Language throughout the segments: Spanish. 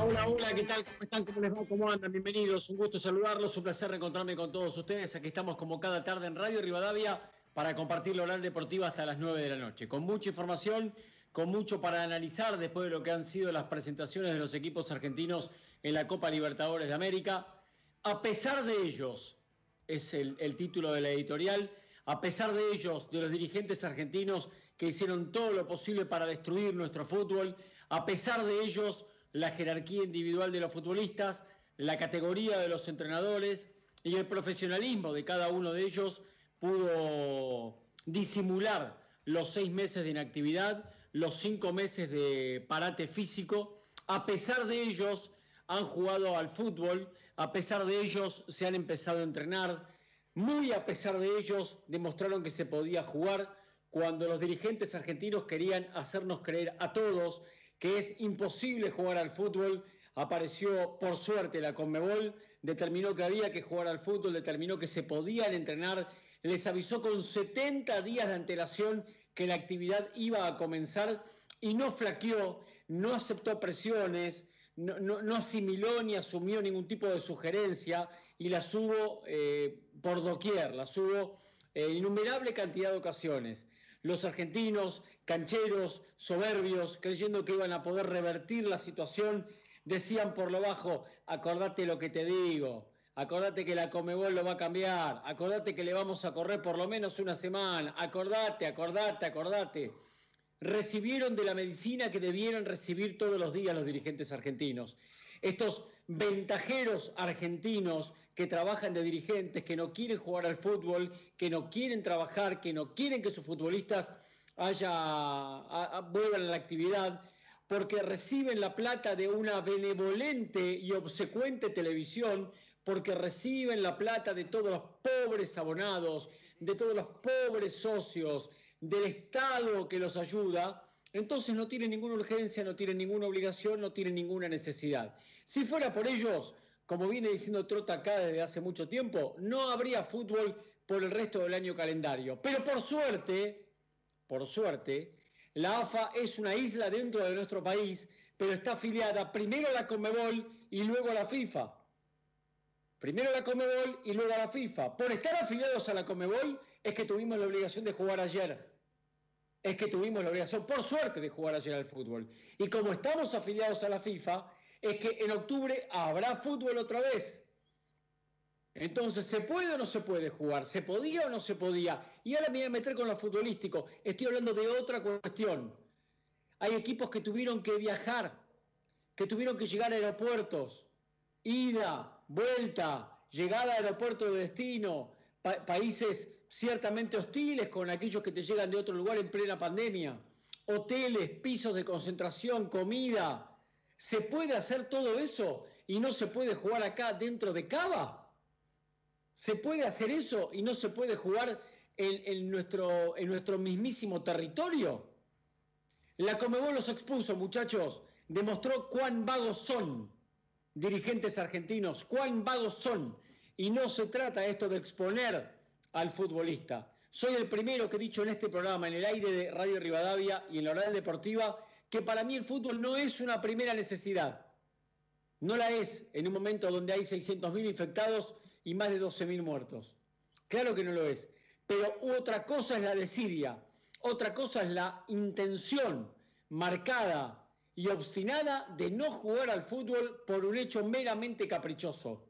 Hola, hola, ¿qué tal? ¿Cómo están? ¿Cómo les va? ¿Cómo andan? Bienvenidos, un gusto saludarlos, un placer reencontrarme con todos ustedes. Aquí estamos como cada tarde en Radio Rivadavia para compartir la oral deportiva hasta las 9 de la noche, con mucha información, con mucho para analizar después de lo que han sido las presentaciones de los equipos argentinos en la Copa Libertadores de América. A pesar de ellos, es el, el título de la editorial, a pesar de ellos, de los dirigentes argentinos que hicieron todo lo posible para destruir nuestro fútbol, a pesar de ellos, la jerarquía individual de los futbolistas, la categoría de los entrenadores y el profesionalismo de cada uno de ellos pudo disimular los seis meses de inactividad, los cinco meses de parate físico. A pesar de ellos, han jugado al fútbol, a pesar de ellos, se han empezado a entrenar, muy a pesar de ellos, demostraron que se podía jugar cuando los dirigentes argentinos querían hacernos creer a todos que es imposible jugar al fútbol. Apareció por suerte la Conmebol, determinó que había que jugar al fútbol, determinó que se podían entrenar, les avisó con 70 días de antelación que la actividad iba a comenzar y no flaqueó, no aceptó presiones, no, asimiló ni asumió ningún tipo de sugerencia y las hubo eh, por doquier, las hubo en innumerable cantidad de ocasiones. Los argentinos, cancheros, soberbios, creyendo que iban a poder revertir la situación, decían por lo bajo, acordate lo que te digo, acordate que la Comebol lo va a cambiar, acordate que le vamos a correr por lo menos una semana, acordate, acordate, acordate recibieron de la medicina que debieran recibir todos los días los dirigentes argentinos. Estos ventajeros argentinos que trabajan de dirigentes, que no quieren jugar al fútbol, que no quieren trabajar, que no quieren que sus futbolistas haya, vuelvan a la actividad, porque reciben la plata de una benevolente y obsecuente televisión, porque reciben la plata de todos los pobres abonados, de todos los pobres socios, del Estado que los ayuda, entonces no tienen ninguna urgencia, no tienen ninguna obligación, no tienen ninguna necesidad. Si fuera por ellos, como viene diciendo Trota acá desde hace mucho tiempo, no habría fútbol por el resto del año calendario. Pero por suerte, por suerte, la AFA es una isla dentro de nuestro país, pero está afiliada primero a la Conmebol y luego a la FIFA. Primero a la Comebol y luego a la FIFA. Por estar afiliados a la Comebol es que tuvimos la obligación de jugar ayer. Es que tuvimos la obligación, por suerte, de jugar ayer al fútbol. Y como estamos afiliados a la FIFA, es que en octubre habrá fútbol otra vez. Entonces, ¿se puede o no se puede jugar? ¿Se podía o no se podía? Y ahora me voy a meter con lo futbolístico. Estoy hablando de otra cuestión. Hay equipos que tuvieron que viajar, que tuvieron que llegar a aeropuertos, ida, vuelta, llegada al aeropuerto de destino, países ciertamente hostiles con aquellos que te llegan de otro lugar en plena pandemia, hoteles, pisos de concentración, comida. ¿Se puede hacer todo eso y no se puede jugar acá dentro de Cava? ¿Se puede hacer eso y no se puede jugar en, nuestro, en nuestro mismísimo territorio? La Comebol los expuso, muchachos, demostró cuán vagos son dirigentes argentinos, cuán vagos son. Y no se trata esto de exponer al futbolista. Soy el primero que he dicho en este programa, en el aire de Radio Rivadavia y en la oral deportiva, que para mí el fútbol no es una primera necesidad. No la es en un momento donde hay 600.000 infectados y más de 12.000 muertos. Claro que no lo es. Pero otra cosa es la desidia, otra cosa es la intención marcada y obstinada de no jugar al fútbol por un hecho meramente caprichoso.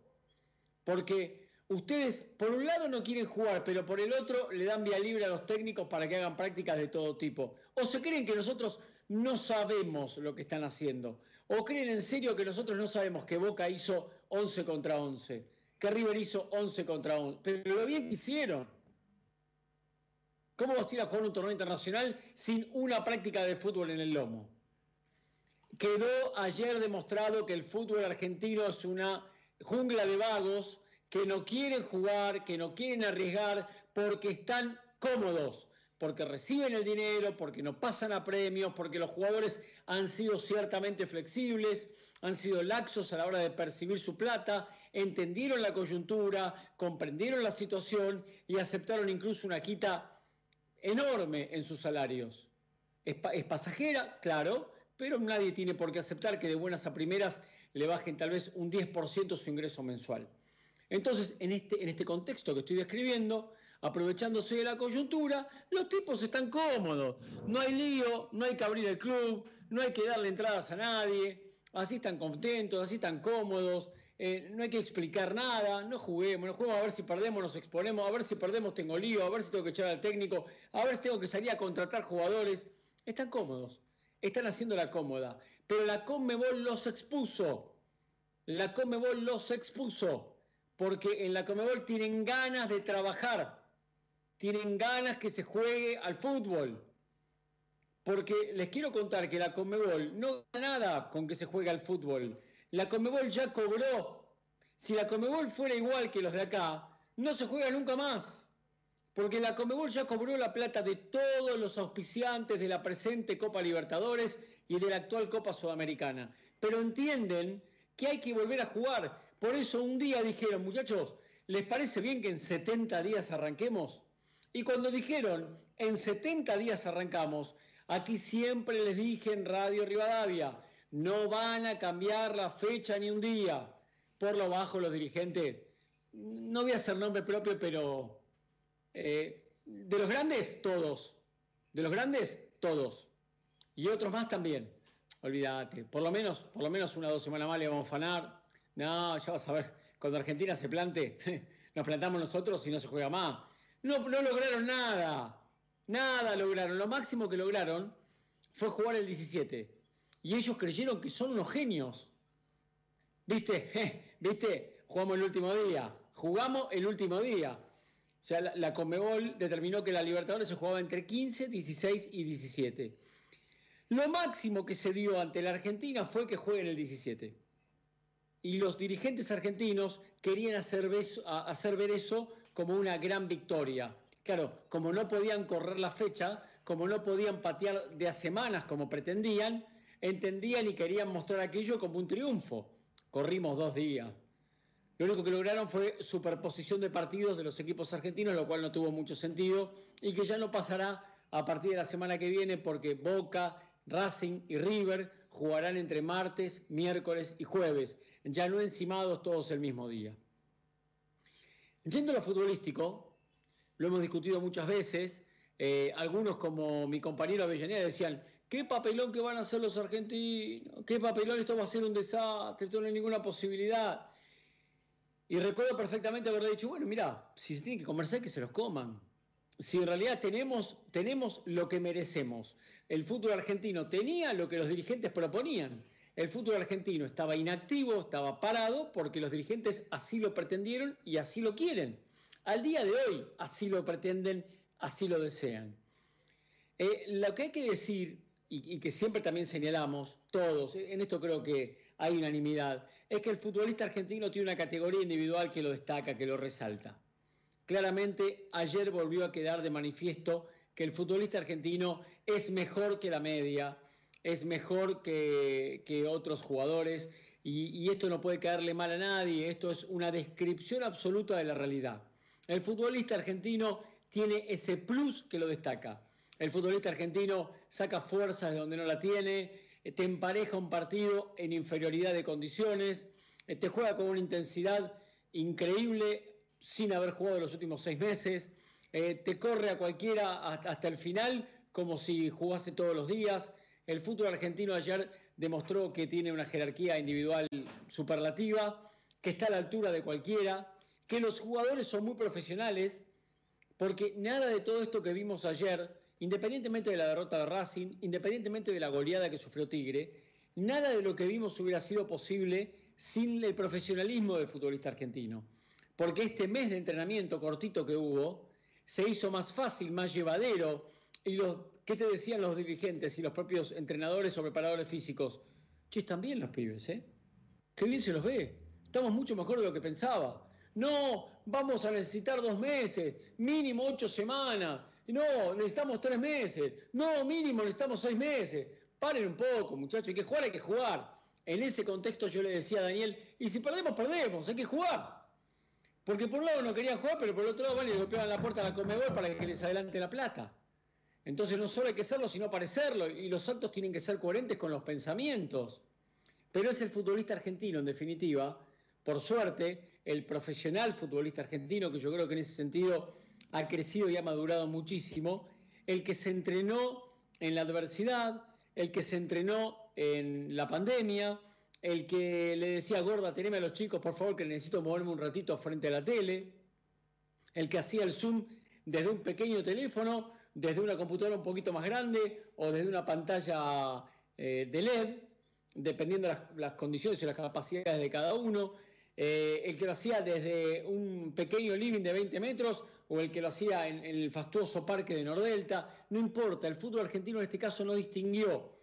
Porque ustedes, por un lado, no quieren jugar, pero por el otro le dan vía libre a los técnicos para que hagan prácticas de todo tipo. O se creen que nosotros no sabemos lo que están haciendo. O creen en serio que nosotros no sabemos que Boca hizo 11 contra 11, que River hizo 11 contra 11. Pero lo bien que hicieron. ¿Cómo vas a ir a jugar un torneo internacional sin una práctica de fútbol en el lomo? Quedó ayer demostrado que el fútbol argentino es una jungla de vagos que no quieren jugar, que no quieren arriesgar porque están cómodos, porque reciben el dinero, porque no pasan a premios, porque los jugadores han sido ciertamente flexibles, han sido laxos a la hora de percibir su plata, entendieron la coyuntura, comprendieron la situación y aceptaron incluso una quita enorme en sus salarios. Es, pasajera, claro, pero nadie tiene por qué aceptar que de buenas a primeras le bajen tal vez un 10% su ingreso mensual. Entonces, en este, en este contexto que estoy describiendo, aprovechándose de la coyuntura, los tipos están cómodos. No hay lío, no hay que abrir el club, no hay que darle entradas a nadie, así están contentos, así están cómodos, eh, no hay que explicar nada, no juguemos, no juguemos a ver si perdemos, nos exponemos, a ver si perdemos tengo lío, a ver si tengo que echar al técnico, a ver si tengo que salir a contratar jugadores. Están cómodos, están haciendo la cómoda, pero la Conmebol los expuso, la Conmebol los expuso, porque en la Conmebol tienen ganas de trabajar, tienen ganas que se juegue al fútbol. Porque les quiero contar que la Conmebol no gana nada con que se juegue al fútbol. La Conmebol ya cobró. Si la Conmebol fuera igual que los de acá, no se juega nunca más. Porque la Conmebol ya cobró la plata de todos los auspiciantes de la presente Copa Libertadores y de la actual Copa Sudamericana. Pero entienden que hay que volver a jugar. Por eso un día dijeron, muchachos, ¿les parece bien que en 70 días arranquemos? Y cuando dijeron, en 70 días arrancamos, aquí siempre les dije en Radio Rivadavia, no van a cambiar la fecha ni un día. Por lo bajo los dirigentes, no voy a hacer nombre propio, pero eh, de los grandes, todos. De los grandes, todos. Y otros más también. Olvídate. Por lo menos, por lo menos una o dos semanas más le vamos a fanar. No, ya vas a ver. Cuando Argentina se plante, nos plantamos nosotros y no se juega más. No, no lograron nada. Nada lograron. Lo máximo que lograron fue jugar el 17 y ellos creyeron que son unos genios. ¿Viste? ¿Viste? Jugamos el último día. Jugamos el último día. O sea, la, la Conmebol determinó que la Libertadores se jugaba entre 15, 16 y 17. Lo máximo que se dio ante la Argentina fue que jueguen el 17. Y los dirigentes argentinos querían hacer, ver eso como una gran victoria. Claro, como no podían correr la fecha, como no podían patear de a semanas como pretendían, entendían y querían mostrar aquello como un triunfo. Corrimos dos días. Lo único que lograron fue superposición de partidos de los equipos argentinos, lo cual no tuvo mucho sentido y que ya no pasará a partir de la semana que viene porque Boca, Racing y River jugarán entre martes, miércoles y jueves, ya no encimados todos el mismo día. Yendo a lo futbolístico, lo hemos discutido muchas veces, eh, algunos como mi compañero Avellaneda decían, ¿Qué papelón que van a hacer los argentinos? ¿Qué papelón? Esto va a ser un desastre, esto no hay ninguna posibilidad. Y recuerdo perfectamente haberle dicho, bueno, mira, si se tienen que conversar, que se los coman. Si en realidad tenemos, tenemos lo que merecemos. El fútbol argentino tenía lo que los dirigentes proponían. El fútbol argentino estaba inactivo, estaba parado, porque los dirigentes así lo pretendieron y así lo quieren. Al día de hoy así lo pretenden, así lo desean. Eh, lo que hay que decir y, que siempre también señalamos, todos, en esto creo que hay unanimidad, es que el futbolista argentino tiene una categoría individual que lo destaca, que lo resalta. Claramente ayer volvió a quedar de manifiesto que el futbolista argentino es mejor que la media, es mejor que, otros jugadores y, y esto no puede caerle mal a nadie, esto es una descripción absoluta de la realidad. El futbolista argentino tiene ese plus que lo destaca el futbolista argentino saca fuerzas de donde no la tiene, eh, te empareja un partido en inferioridad de condiciones, eh, te juega con una intensidad increíble sin haber jugado los últimos seis meses, eh, te corre a cualquiera hasta el final como si jugase todos los días. El fútbol argentino ayer demostró que tiene una jerarquía individual superlativa, que está a la altura de cualquiera, que los jugadores son muy profesionales, porque nada de todo esto que vimos ayer independientemente de la derrota de Racing, independientemente de la goleada que sufrió Tigre, nada de lo que vimos hubiera sido posible sin el profesionalismo del futbolista argentino. Porque este mes de entrenamiento cortito que hubo se hizo más fácil, más llevadero. Y los, ¿qué te decían los dirigentes y los propios entrenadores o preparadores físicos? Che, están bien los pibes, ¿eh? Qué bien se los ve. Estamos mucho mejor de lo que pensaba. No, vamos a necesitar dos meses, mínimo ocho semanas. No, necesitamos tres meses. No, mínimo necesitamos seis meses. Paren un poco, muchachos, hay que jugar, hay que jugar. En ese contexto yo le decía a Daniel, y si perdemos, perdemos, hay que jugar. Porque por un lado no querían jugar, pero por otro lado le golpeaban la puerta a la Comebol para que les adelante la plata. Entonces no solo hay que serlo, sino parecerlo, y los actos tienen que ser coherentes con los pensamientos. Pero es el futbolista argentino, en definitiva, por suerte, el profesional futbolista argentino, que yo creo que en ese sentido ha crecido y ha madurado muchísimo, el que se entrenó en la adversidad, el que se entrenó en la pandemia, el que le decía, gorda, teneme a los chicos, por favor, que necesito moverme un ratito frente a la tele, el que hacía el Zoom desde un pequeño teléfono desde una computadora un poquito más grande o desde una pantalla eh, de LED, dependiendo de las, condiciones y las capacidades de cada uno. Eh, el que lo hacía desde un pequeño living de 20 metros o el que lo hacía en, el fastuoso parque de Nordelta, no importa, el fútbol argentino en este caso no distinguió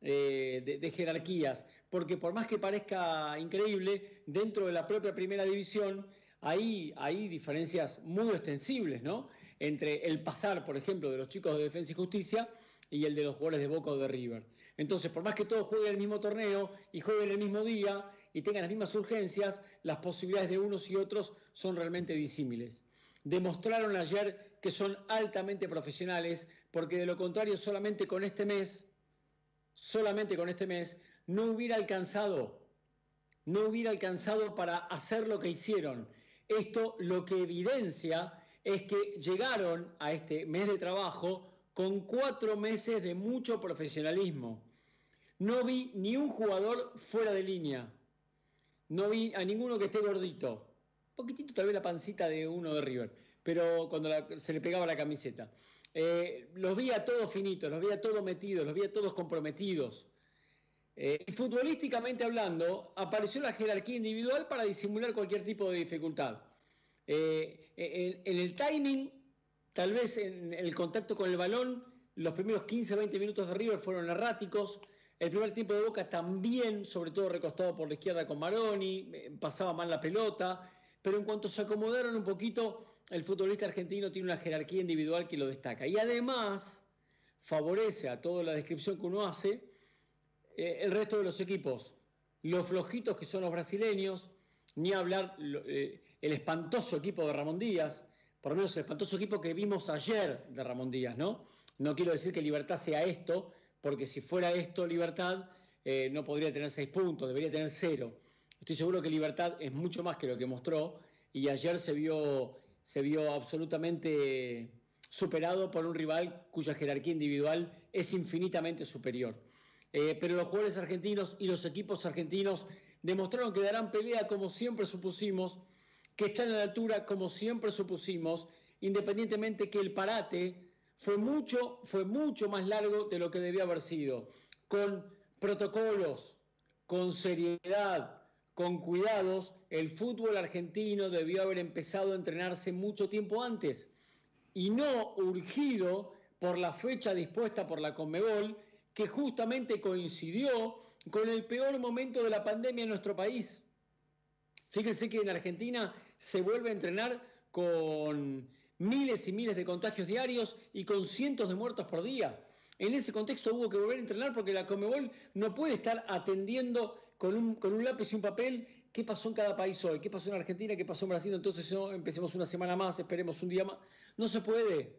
eh, de, de, jerarquías, porque por más que parezca increíble, dentro de la propia primera división hay, diferencias muy extensibles, ¿no? entre el pasar, por ejemplo, de los chicos de Defensa y Justicia y el de los jugadores de Boca o de River. Entonces, por más que todos jueguen el mismo torneo y jueguen el mismo día y tengan las mismas urgencias, las posibilidades de unos y otros son realmente disímiles. Demostraron ayer que son altamente profesionales, porque de lo contrario, solamente con este mes, solamente con este mes, no hubiera alcanzado, no hubiera alcanzado para hacer lo que hicieron. Esto lo que evidencia es que llegaron a este mes de trabajo con cuatro meses de mucho profesionalismo. No vi ni un jugador fuera de línea. No vi a ninguno que esté gordito. Un poquitito tal vez la pancita de uno de River, pero cuando se le pegaba la camiseta. Eh, los vi a todos finitos, los vi a todos metidos, los vi a todos comprometidos. Eh, y futbolísticamente hablando, apareció la jerarquía individual para disimular cualquier tipo de dificultad. Eh, en, el timing, tal vez en el contacto con el balón, los primeros 15-20 minutos de River fueron erráticos. El primer tiempo de Boca también, sobre todo recostado por la izquierda con Maroni, eh, pasaba mal la pelota. Pero en cuanto se acomodaron un poquito, el futbolista argentino tiene una jerarquía individual que lo destaca. Y además favorece a toda la descripción que uno hace eh, el resto de los equipos. Los flojitos que son los brasileños, ni hablar eh, el espantoso equipo de Ramón Díaz, por lo menos el espantoso equipo que vimos ayer de Ramón Díaz, ¿no? No quiero decir que Libertad sea esto, porque si fuera esto Libertad, eh, no podría tener seis puntos, debería tener cero. Estoy seguro que Libertad es mucho más que lo que mostró y ayer se vio, se vio absolutamente superado por un rival cuya jerarquía individual es infinitamente superior. Eh, pero los jugadores argentinos y los equipos argentinos demostraron que darán pelea como siempre supusimos, que están a la altura como siempre supusimos, independientemente que el parate fue mucho, fue mucho más largo de lo que debía haber sido, con protocolos, con seriedad, con cuidados, el fútbol argentino debió haber empezado a entrenarse mucho tiempo antes y no urgido por la fecha dispuesta por la Conmebol, que justamente coincidió con el peor momento de la pandemia en nuestro país. Fíjense que en Argentina se vuelve a entrenar con miles y miles de contagios diarios y con cientos de muertos por día. En ese contexto hubo que volver a entrenar porque la Comebol no puede estar atendiendo con un, con un lápiz y un papel qué pasó en cada país hoy, qué pasó en Argentina, qué pasó en Brasil, entonces empecemos una semana más, esperemos un día más. No se puede,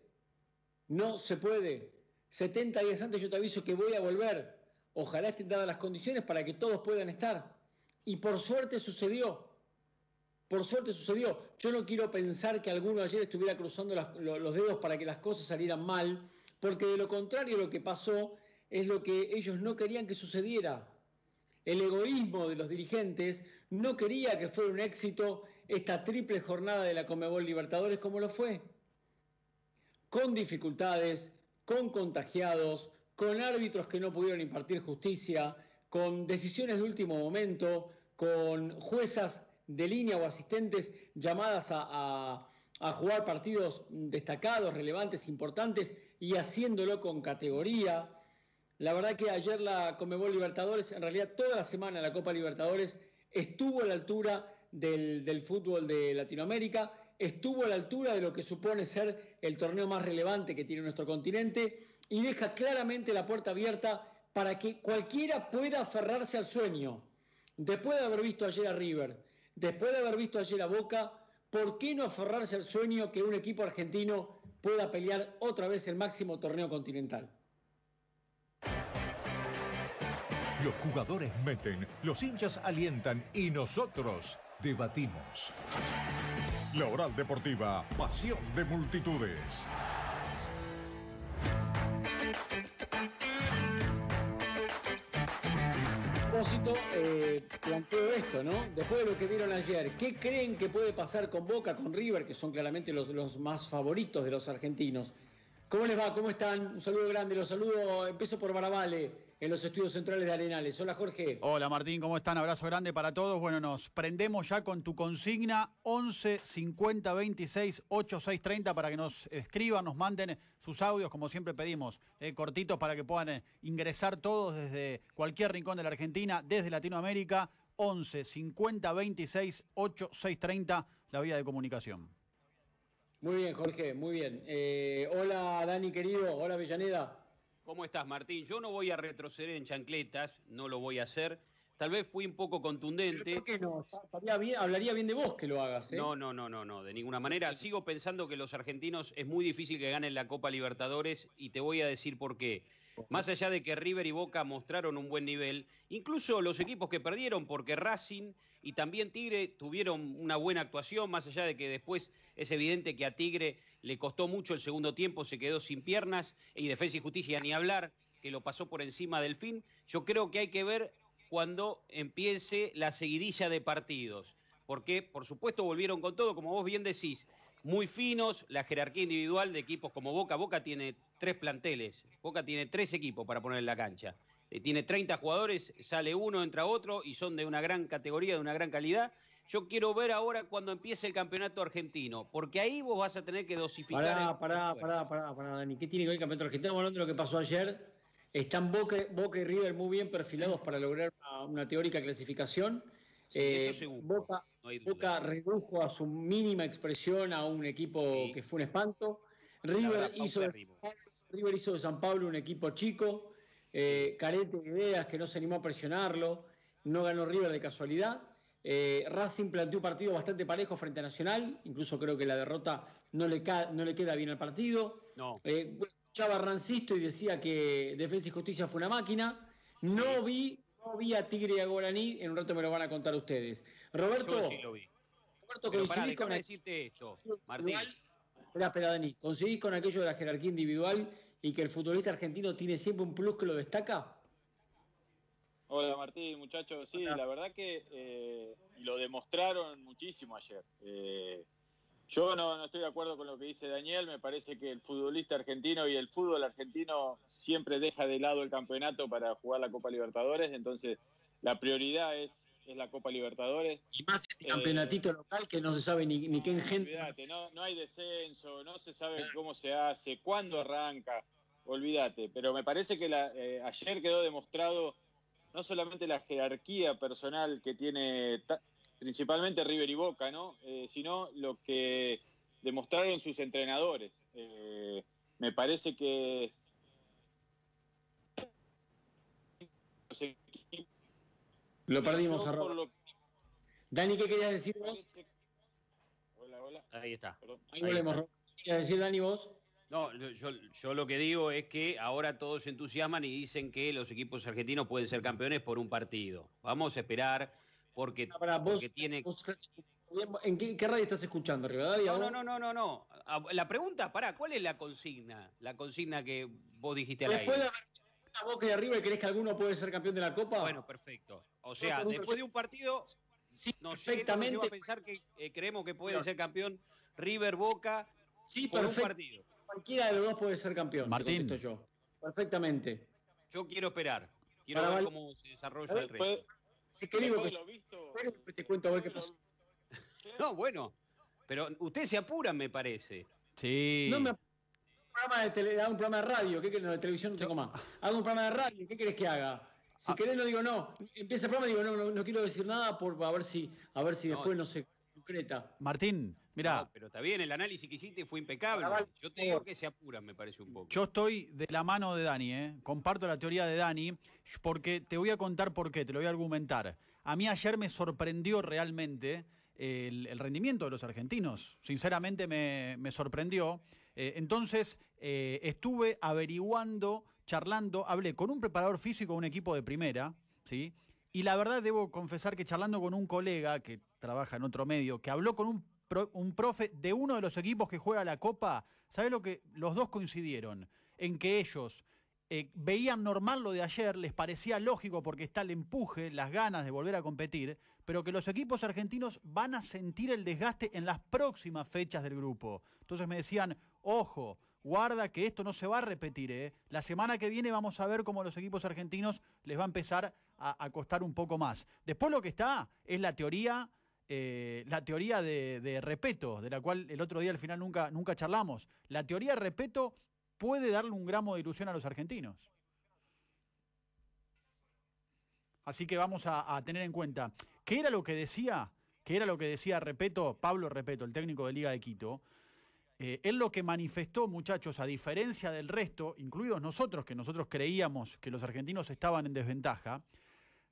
no se puede. 70 días antes yo te aviso que voy a volver. Ojalá estén dadas las condiciones para que todos puedan estar. Y por suerte sucedió. Por suerte sucedió. Yo no quiero pensar que alguno ayer estuviera cruzando los dedos para que las cosas salieran mal, porque de lo contrario lo que pasó es lo que ellos no querían que sucediera. El egoísmo de los dirigentes no quería que fuera un éxito esta triple jornada de la Comebol Libertadores como lo fue. Con dificultades, con contagiados, con árbitros que no pudieron impartir justicia, con decisiones de último momento, con juezas de línea o asistentes llamadas a, jugar partidos destacados, relevantes, importantes y haciéndolo con categoría. La verdad que ayer la Comebol Libertadores, en realidad toda la semana la Copa Libertadores estuvo a la altura del, del, fútbol de Latinoamérica, estuvo a la altura de lo que supone ser el torneo más relevante que tiene nuestro continente y deja claramente la puerta abierta para que cualquiera pueda aferrarse al sueño. Después de haber visto ayer a River, después de haber visto ayer a Boca, ¿por qué no aferrarse al sueño que un equipo argentino pueda pelear otra vez el máximo torneo continental. Los jugadores meten, los hinchas alientan y nosotros debatimos. La Oral Deportiva, pasión de multitudes. propósito, eh, planteo esto, ¿no? Después de lo que vieron ayer, ¿qué creen que puede pasar con Boca, con River, que son claramente los, los más favoritos de los argentinos? ¿Cómo les va? ¿Cómo están? Un saludo grande, los saludo, empiezo por Barabale en los estudios centrales de Arenales. Hola Jorge. Hola Martín, ¿cómo están? Abrazo grande para todos. Bueno, nos prendemos ya con tu consigna 11 50 26 86 30 para que nos escriban, nos manden sus audios, como siempre pedimos, eh, cortitos para que puedan eh, ingresar todos desde cualquier rincón de la Argentina, desde Latinoamérica. 11 50 26 86 30, la vía de comunicación. Muy bien, Jorge, muy bien. Eh, hola Dani querido, hola Villaneda. ¿Cómo estás, Martín? Yo no voy a retroceder en chancletas, no lo voy a hacer. Tal vez fui un poco contundente. ¿Por qué no? hablaría bien de vos que lo hagas. ¿eh? No, no, no, no, no, de ninguna manera. Sigo pensando que los argentinos es muy difícil que ganen la Copa Libertadores y te voy a decir por qué. Más allá de que River y Boca mostraron un buen nivel, incluso los equipos que perdieron, porque Racing y también Tigre tuvieron una buena actuación, más allá de que después es evidente que a Tigre le costó mucho el segundo tiempo, se quedó sin piernas y Defensa y Justicia ni hablar, que lo pasó por encima del fin. Yo creo que hay que ver cuando empiece la seguidilla de partidos, porque por supuesto volvieron con todo, como vos bien decís, muy finos, la jerarquía individual de equipos como Boca. Boca tiene tres planteles, Boca tiene tres equipos para poner en la cancha. Eh, tiene 30 jugadores, sale uno, entra otro y son de una gran categoría, de una gran calidad. Yo quiero ver ahora cuando empiece el campeonato argentino, porque ahí vos vas a tener que dosificar. Pará, pará, pará, pará, pará, Dani. ¿Qué tiene que ver el campeonato argentino? Estamos hablando de lo que pasó ayer. Están Boca, Boca y River muy bien perfilados para lograr una, teórica clasificación. Eh, Boca, Boca, redujo a su mínima expresión a un equipo que fue un espanto. River hizo, de, River hizo de San Pablo un equipo chico, eh, carente de ideas, que no se animó a presionarlo. No ganó River de casualidad. Eh, Racing planteó un partido bastante parejo frente a Nacional, incluso creo que la derrota no le, no le queda bien al partido. No. Eh, escuchaba Rancisto y decía que Defensa y Justicia fue una máquina. No vi, no vi a Tigre y a Guaraní, en un rato me lo van a contar ustedes. Roberto, sí lo vi. Roberto, coincidís con decirte esto, Martín. Espera, espera, Dani. ¿Coincidís con aquello de la jerarquía individual y que el futbolista argentino tiene siempre un plus que lo destaca? Hola Martín, muchachos. Sí, la verdad que eh, lo demostraron muchísimo ayer. Eh, yo no, estoy de acuerdo con lo que dice Daniel. Me parece que el futbolista argentino y el fútbol argentino siempre deja de lado el campeonato para jugar la Copa Libertadores. Entonces, la prioridad es, es la Copa Libertadores. Y más este campeonatito local que no se sabe ni, ni qué gente. No, no hay descenso, no se sabe cómo se hace, cuándo arranca. Olvídate. Pero me parece que la, eh, ayer quedó demostrado no solamente la jerarquía personal que tiene principalmente River y Boca, ¿no? Eh, sino lo que demostraron sus entrenadores. Eh, me parece que lo perdimos a Dani, ¿qué querías decir vos? Hola, hola. Ahí está. Ahí, volvemos. ¿Qué querías decir, Dani, vos? No, yo, yo, lo que digo es que ahora todos se entusiasman y dicen que los equipos argentinos pueden ser campeones por un partido. Vamos a esperar porque, tiene... ¿En qué, radio estás escuchando, Rivadavia? No, no, no, no, no, La pregunta, pará, ¿cuál es la consigna? La consigna que vos dijiste al Después de haber Boca y arriba, ¿crees que alguno puede ser campeón de la Copa? Bueno, perfecto. O sea, después de un partido, sí, perfectamente. a pensar que eh, creemos que puede ser campeón River Boca sí, por un partido cualquiera de los dos puede ser campeón. Martín. Yo. Perfectamente. Yo quiero esperar. Quiero ver cómo se desarrolla el resto. Si querés, que te cuento a ver qué pasa. No, bueno. Pero usted se apuran, me parece. Sí. No me programa de, tele, un programa de radio, ¿qué querés? No, de televisión no tengo más. Hago un programa de radio, ¿qué querés que haga? Si ah. querés no digo no. Empieza el programa y digo no, no, quiero decir nada por a ver si, a ver si después no se concreta. Martín, Mira, pero está bien, el análisis que hiciste fue impecable. Yo te digo que se apuran, me parece un poco. Yo estoy de la mano de Dani, ¿eh? comparto la teoría de Dani, porque te voy a contar por qué, te lo voy a argumentar. A mí ayer me sorprendió realmente el, rendimiento de los argentinos. Sinceramente me, sorprendió. Eh, entonces, eh, estuve averiguando, charlando, hablé con un preparador físico de un equipo de primera, ¿sí? Y la verdad debo confesar que charlando con un colega que trabaja en otro medio, que habló con un, un profe de uno de los equipos que juega la Copa, ¿sabes lo que? Los dos coincidieron en que ellos eh, veían normal lo de ayer, les parecía lógico porque está el empuje, las ganas de volver a competir, pero que los equipos argentinos van a sentir el desgaste en las próximas fechas del grupo. Entonces me decían, ojo, guarda que esto no se va a repetir. ¿eh? La semana que viene vamos a ver cómo los equipos argentinos les va a empezar a, costar un poco más. Después lo que está es la teoría, eh, la teoría de, Repeto, de la cual el otro día al final nunca, nunca charlamos. La teoría de Repeto puede darle un gramo de ilusión a los argentinos. Así que vamos a, a tener en cuenta. ¿Qué era lo que decía? ¿Qué era lo que decía Repeto, Pablo Repeto, el técnico de Liga de Quito? Eh, él lo que manifestó, muchachos, a diferencia del resto, incluidos nosotros, que nosotros creíamos que los argentinos estaban en desventaja,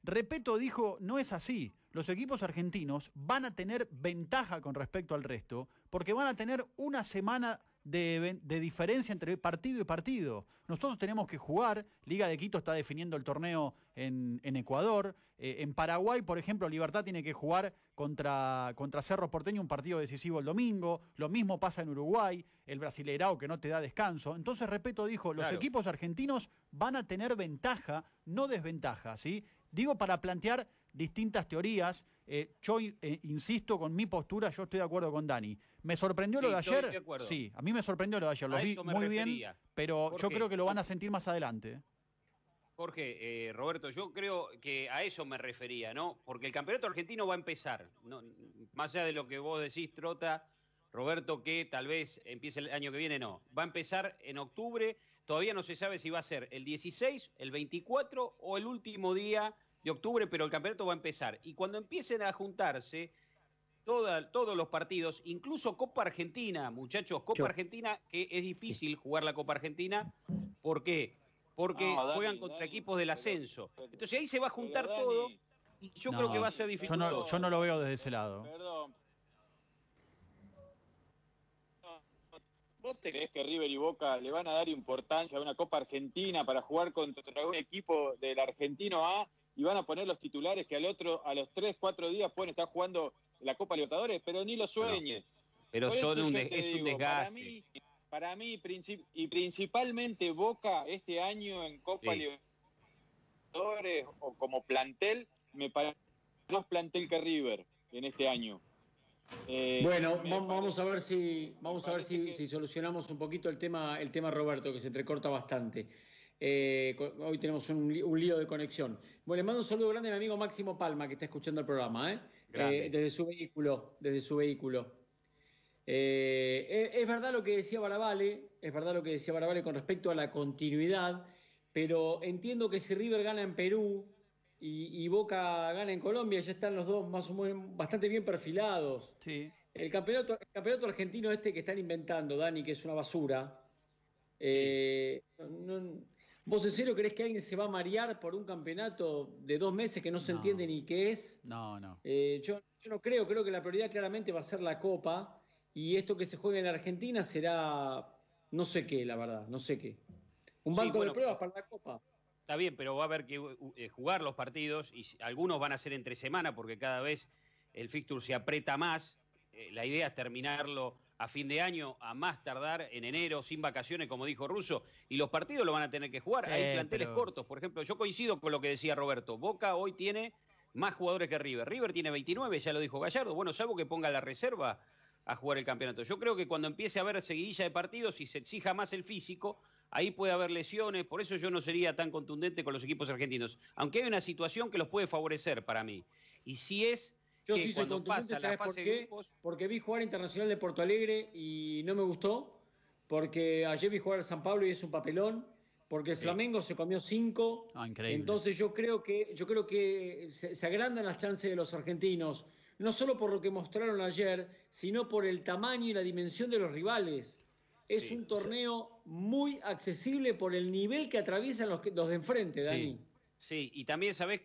Repeto dijo, no es así. Los equipos argentinos van a tener ventaja con respecto al resto, porque van a tener una semana de, diferencia entre partido y partido. Nosotros tenemos que jugar, Liga de Quito está definiendo el torneo en, Ecuador, eh, en Paraguay, por ejemplo, Libertad tiene que jugar contra, contra Cerro Porteño un partido decisivo el domingo, lo mismo pasa en Uruguay, el Brasileirao que no te da descanso. Entonces, repito, dijo, los equipos argentinos van a tener ventaja, no desventaja, ¿sí? Digo para plantear distintas teorías. Eh, yo eh, insisto con mi postura, yo estoy de acuerdo con Dani. ¿Me sorprendió lo de ayer? sí, a mí me sorprendió lo de ayer, lo vi muy bien, pero yo creo que lo van a sentir más adelante. Jorge, eh, Roberto, yo creo que a eso me refería, ¿no? Porque el campeonato argentino va a empezar, más allá de lo que vos decís, Trota, Roberto, que tal vez empiece el año que viene, no. Va a empezar en octubre, todavía no se sabe si va a ser el 16, el 24 o el último día de octubre, pero el campeonato va a empezar. Y cuando empiecen a juntarse todos los partidos, incluso Copa Argentina, muchachos, Copa Argentina, que es difícil jugar la Copa Argentina, ¿por qué? Porque juegan contra equipos del ascenso. Entonces ahí se va a juntar todo y yo creo que va a ser difícil. Yo no, lo veo desde ese lado. Perdón. ¿Vos crees que River y Boca le van a dar importancia a una Copa Argentina para jugar contra un equipo del argentino A y van a poner los titulares que al otro, a los 3, 4 días pueden estar jugando la Copa Libertadores, pero ni lo sueñes. Pero, son un, es un desgaste. Para mí, y principalmente Boca este año en Copa Libertadores o como plantel, me parece más plantel que River en este año. Eh, bueno, vamos a ver si vamos a ver si, si, solucionamos un poquito el tema el tema Roberto que se entrecorta bastante. Eh, hoy tenemos un, lío de conexión. Bueno, le mando un saludo grande a mi amigo Máximo Palma, que está escuchando el programa, ¿eh? Eh, desde su vehículo, desde su vehículo. es verdad lo que decía Barabale, es verdad lo que decía Barabale con respecto a la continuidad, pero entiendo que si River gana en Perú y, Boca gana en Colombia, ya están los dos más o menos bastante bien perfilados. Sí. El campeonato, el campeonato argentino este que están inventando, Dani, que es una basura. no, ¿Vos en serio crees que alguien se va a marear por un campeonato de dos meses que no se entiende ni qué es? No, no. Eh, yo, no creo, creo que la prioridad claramente va a ser la Copa y esto que se juega en Argentina será no sé qué, la verdad, no sé qué. Un banco de pruebas para la Copa. Está bien, pero va a haber que eh, jugar los partidos y algunos van a ser entre semana porque cada vez el fixture se aprieta más. Eh, la idea es terminarlo a fin de año, a más tardar en enero, sin vacaciones, como dijo Russo, y los partidos lo van a tener que jugar. Hay planteles cortos, por ejemplo, yo coincido con lo que decía Roberto. Boca hoy tiene más jugadores que River. River tiene 29, ya lo dijo Gallardo. Bueno, salvo que ponga la reserva a jugar el campeonato. Yo creo que cuando empiece a haber seguidilla de partidos y se exija más el físico, ahí puede haber lesiones, por eso yo no sería tan contundente con los equipos argentinos, aunque hay una situación que los puede favorecer para mí. Y si es yo sí soy contundente, ¿sabes por qué? Porque vi jugar Internacional de Porto Alegre y no me gustó. Porque ayer vi jugar a San Pablo y es un papelón. Porque el Flamengo se comió cinco. Ah, increíble. Entonces yo creo que, yo creo que se, agrandan las chances de los argentinos. No solo por lo que mostraron ayer, sino por el tamaño y la dimensión de los rivales. Es un torneo muy accesible por el nivel que atraviesan los, los de enfrente, Dani. Sí, y también, ¿sabes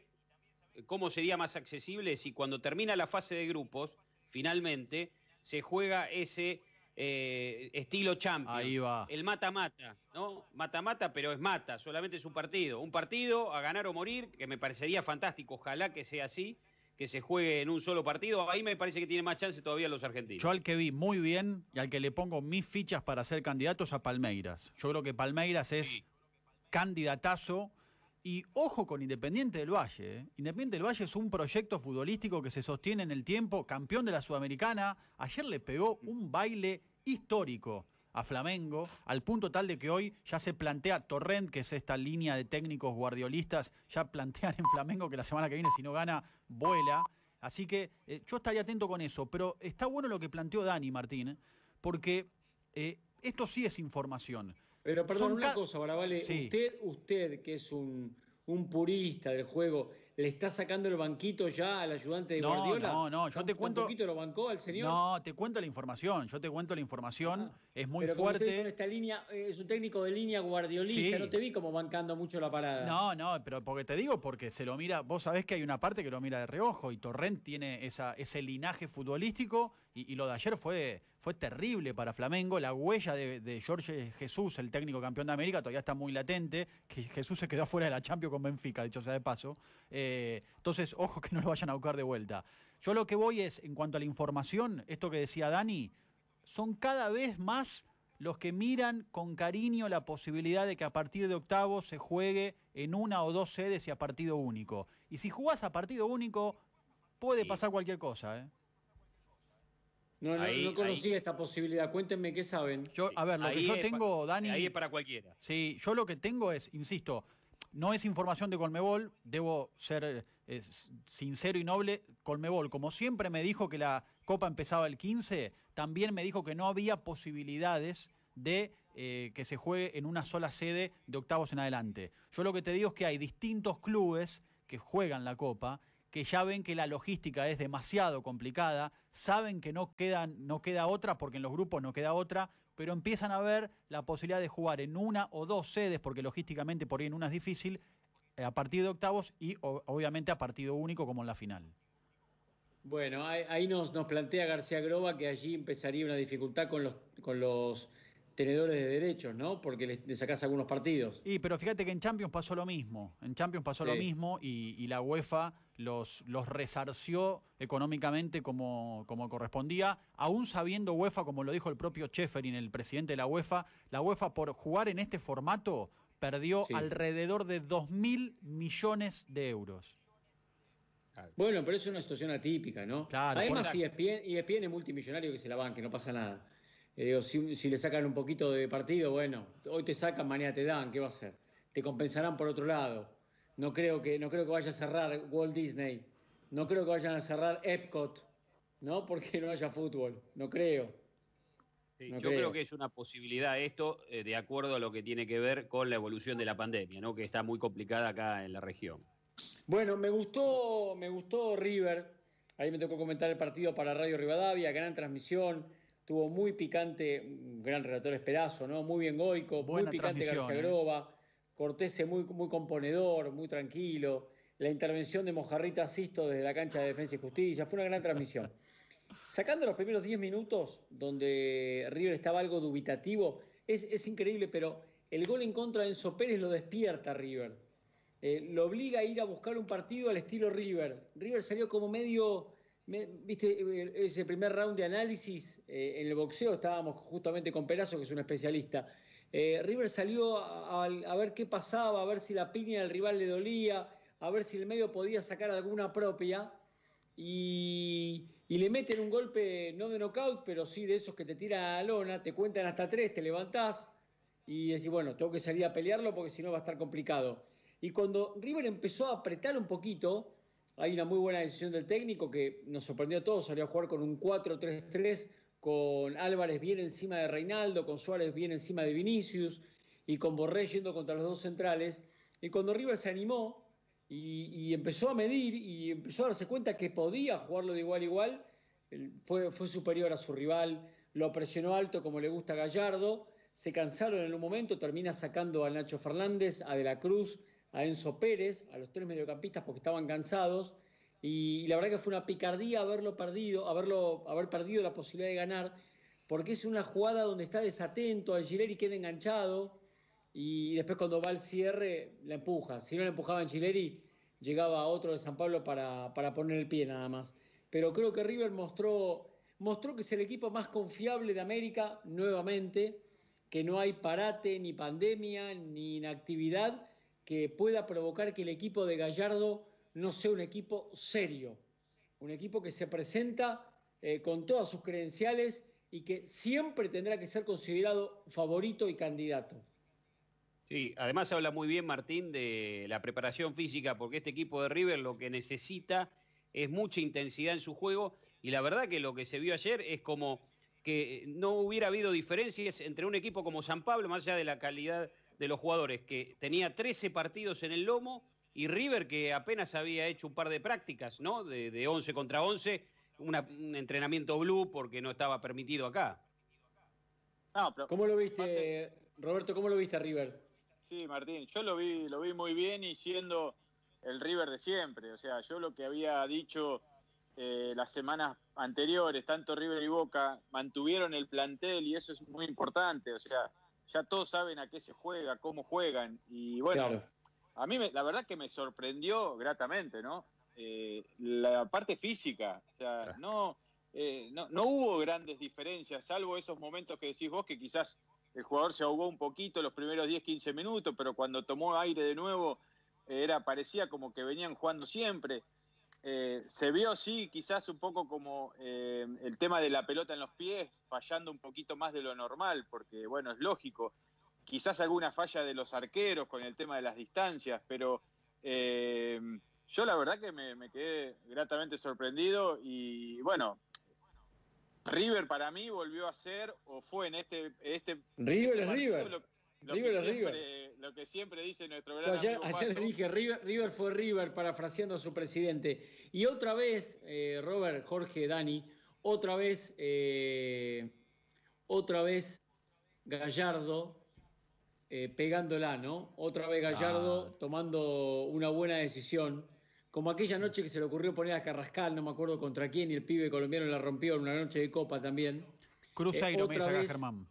cómo sería más accesible si cuando termina la fase de grupos, finalmente, se juega ese eh, estilo Champions. Ahí va. El mata-mata, ¿no? Mata-mata, pero es mata, solamente es un partido. Un partido a ganar o morir, que me parecería fantástico, ojalá que sea así, que se juegue en un solo partido. Ahí me parece que tiene más chance todavía los argentinos. Yo al que vi muy bien y al que le pongo mis fichas para ser candidato es a Palmeiras. Yo creo que Palmeiras es Sí. candidatazo. Y ojo con Independiente del Valle. ¿eh? Independiente del Valle es un proyecto futbolístico que se sostiene en el tiempo, campeón de la Sudamericana. Ayer le pegó un baile histórico a Flamengo, al punto tal de que hoy ya se plantea Torrent, que es esta línea de técnicos guardiolistas, ya plantean en Flamengo que la semana que viene, si no gana, vuela. Así que eh, yo estaría atento con eso. Pero está bueno lo que planteó Dani Martín, porque eh, esto sí es información. Pero perdón, Son una cosa, Baravale, Sí. usted, usted que es un, un purista del juego, ¿le está sacando el banquito ya al ayudante de No, Guardiola? no, no, yo ¿Tan- te cuento- poquito lo bancó al señor? No, te cuento la información, yo te cuento la información, Ah, es muy Pero como usted con fuerte. esta línea, eh, es un técnico de línea guardiolista, Sí. no te vi como bancando mucho la parada. No, no, pero porque te digo, porque se lo mira, vos sabés que hay una parte que lo mira de reojo y Torrent tiene esa, ese linaje futbolístico y, y lo de ayer fue, fue terrible para Flamengo. La huella de, de Jorge Jesús, el técnico campeón de América, todavía está muy latente, que Jesús se quedó fuera de la Champions con Benfica, dicho sea de paso. Eh, entonces, ojo que no lo vayan a buscar de vuelta. Yo lo que voy es, en cuanto a la información, esto que decía Dani, son cada vez más los que miran con cariño la posibilidad de que a partir de octavos se juegue en una o dos sedes y a partido único. Y si jugás a partido único, puede Sí. pasar cualquier cosa. ¿eh? No, no, Ahí- no conocía esta posibilidad. Cuéntenme qué saben. Yo, a ver, lo Ahí que yo tengo, Dani. Ahí es para cualquiera. Sí, yo lo que tengo es, insisto, no es información de Colmebol, debo ser eh, sincero y noble. Colmebol, como siempre me dijo que la Copa empezaba el 15, también me dijo que no había posibilidades de eh, que se juegue en una sola sede de octavos en adelante. Yo lo que te digo es que hay distintos clubes que juegan la Copa que ya ven que la logística es demasiado complicada, saben que no, quedan, no queda otra, porque en los grupos no queda otra, pero empiezan a ver la posibilidad de jugar en una o dos sedes, porque logísticamente por ahí en una es difícil, eh, a partir de octavos y obviamente a partido único como en la final. Bueno, ahí, nos, nos plantea García Groba que allí empezaría una dificultad con los, con los tenedores de derechos, ¿no? Porque le, le sacás algunos partidos. Y pero fíjate que en Champions pasó lo mismo, en Champions pasó lo mismo y, y la UEFA los, los resarció económicamente como, como correspondía, aún sabiendo UEFA, como lo dijo el propio Cheferin, el presidente de la UEFA, la UEFA por jugar en este formato perdió Sí. alrededor de 2 mil millones de euros. Bueno, pero es una situación atípica, ¿no? Claro, Además, por- ESPN, ESPN es multimillonario que se la banque, no pasa nada. Eh, digo, si, si le sacan un poquito de partido, bueno, hoy te sacan, mañana te dan, ¿qué va a hacer? Te compensarán por otro lado. No creo que, no creo que vaya a cerrar Walt Disney. No creo que vayan a cerrar Epcot, ¿no? Porque no haya fútbol. No creo. Sí, No yo creo. creo que es una posibilidad esto, eh, de acuerdo a lo que tiene que ver con la evolución de la pandemia, ¿no? que está muy complicada acá en la región. Bueno, me gustó, me gustó River. Ahí me tocó comentar el partido para Radio Rivadavia, gran transmisión. Tuvo muy picante, un gran relator Esperazo, ¿no? Muy bien Goico, Buena muy picante transmisión, García ¿eh? Cortese muy, muy componedor, muy tranquilo. La intervención de Mojarrita Sisto desde la cancha de Defensa y Justicia, fue una gran transmisión. Sacando los primeros 10 minutos, donde River estaba algo dubitativo, es, es increíble, pero el gol en contra de Enzo Pérez lo despierta River. Eh, lo obliga a ir a buscar un partido al estilo River. River salió como medio, me- viste, eh, ese primer round de análisis eh, en el boxeo, estábamos justamente con Perazo, que es un especialista. Eh, River salió a, ver qué pasaba, a ver si la piña del rival le dolía, a ver si el medio podía sacar alguna propia. Y, le meten un golpe, no de knockout, pero sí de esos que te tiran a lona, te cuentan hasta tres, te levantás y decís, bueno, tengo que salir a pelearlo porque si no va a estar complicado. Y cuando River empezó a apretar un poquito, hay una muy buena decisión del técnico que nos sorprendió a todos, salió a jugar con un 4-3-3, con Álvarez bien encima de Reinaldo, con Suárez bien encima de Vinicius y con Borré yendo contra los dos centrales. Y cuando River se animó y, empezó a medir y empezó a darse cuenta que podía jugarlo de igual a igual, fue, superior a su rival, lo presionó alto como le gusta Gallardo, se cansaron en un momento, termina sacando a Nacho Fernández, a De la Cruz, a Enzo Pérez, a los tres mediocampistas porque estaban cansados. Y, la verdad que fue una picardía haberlo perdido, haberlo, haber perdido la posibilidad de ganar, porque es una jugada donde está desatento, Angileri queda enganchado y después cuando va al cierre la empuja. Si no la empujaba Angileri, llegaba otro de San Pablo para, para poner el pie nada más. Pero creo que River mostró, mostró que es el equipo más confiable de América nuevamente, que no hay parate, ni pandemia, ni inactividad que pueda provocar que el equipo de Gallardo no sea un equipo serio, un equipo que se presenta eh, con todas sus credenciales y que siempre tendrá que ser considerado favorito y candidato. Sí, además habla muy bien Martín de la preparación física, porque este equipo de River lo que necesita es mucha intensidad en su juego y la verdad que lo que se vio ayer es como que no hubiera habido diferencias entre un equipo como San Pablo, más allá de la calidad de los jugadores, que tenía 13 partidos en el lomo y River que apenas había hecho un par de prácticas, ¿no? De, de 11 contra 11, un entrenamiento blue porque no estaba permitido acá. ¿Cómo lo viste, Roberto? ¿Cómo lo viste a River? Sí, Martín, yo lo vi, lo vi muy bien y siendo el River de siempre. O sea, yo lo que había dicho eh, las semanas anteriores, tanto River y Boca, mantuvieron el plantel y eso es muy importante. O sea, ya todos saben a qué se juega, cómo juegan. Y bueno, a mí la verdad que me sorprendió gratamente, ¿no? Eh, la parte física. O sea, no, eh, no, no hubo grandes diferencias, salvo esos momentos que decís vos que quizás el jugador se ahogó un poquito los primeros 10, 15 minutos, pero cuando tomó aire de nuevo, era, parecía como que venían jugando siempre. Eh, se vio, sí, quizás un poco como eh, el tema de la pelota en los pies, fallando un poquito más de lo normal, porque, bueno, es lógico. Quizás alguna falla de los arqueros con el tema de las distancias, pero eh, yo la verdad que me, me, quedé gratamente sorprendido y, bueno, River para mí volvió a ser, o fue en este... este River este es River. Lo, lo River que es siempre, River. Lo que siempre dice nuestro gran ayer, amigo ayer le dije, River, River, fue River, parafraseando a su presidente. Y otra vez, eh, Robert, Jorge, Dani, otra vez, eh, otra vez Gallardo eh, pegándola, ¿no? Otra vez Gallardo Ah. tomando una buena decisión. Como aquella noche que se le ocurrió poner a Carrascal, no me acuerdo contra quién, y el pibe colombiano la rompió en una noche de copa también. Cruzeiro, me otra dice acá vez- Germán.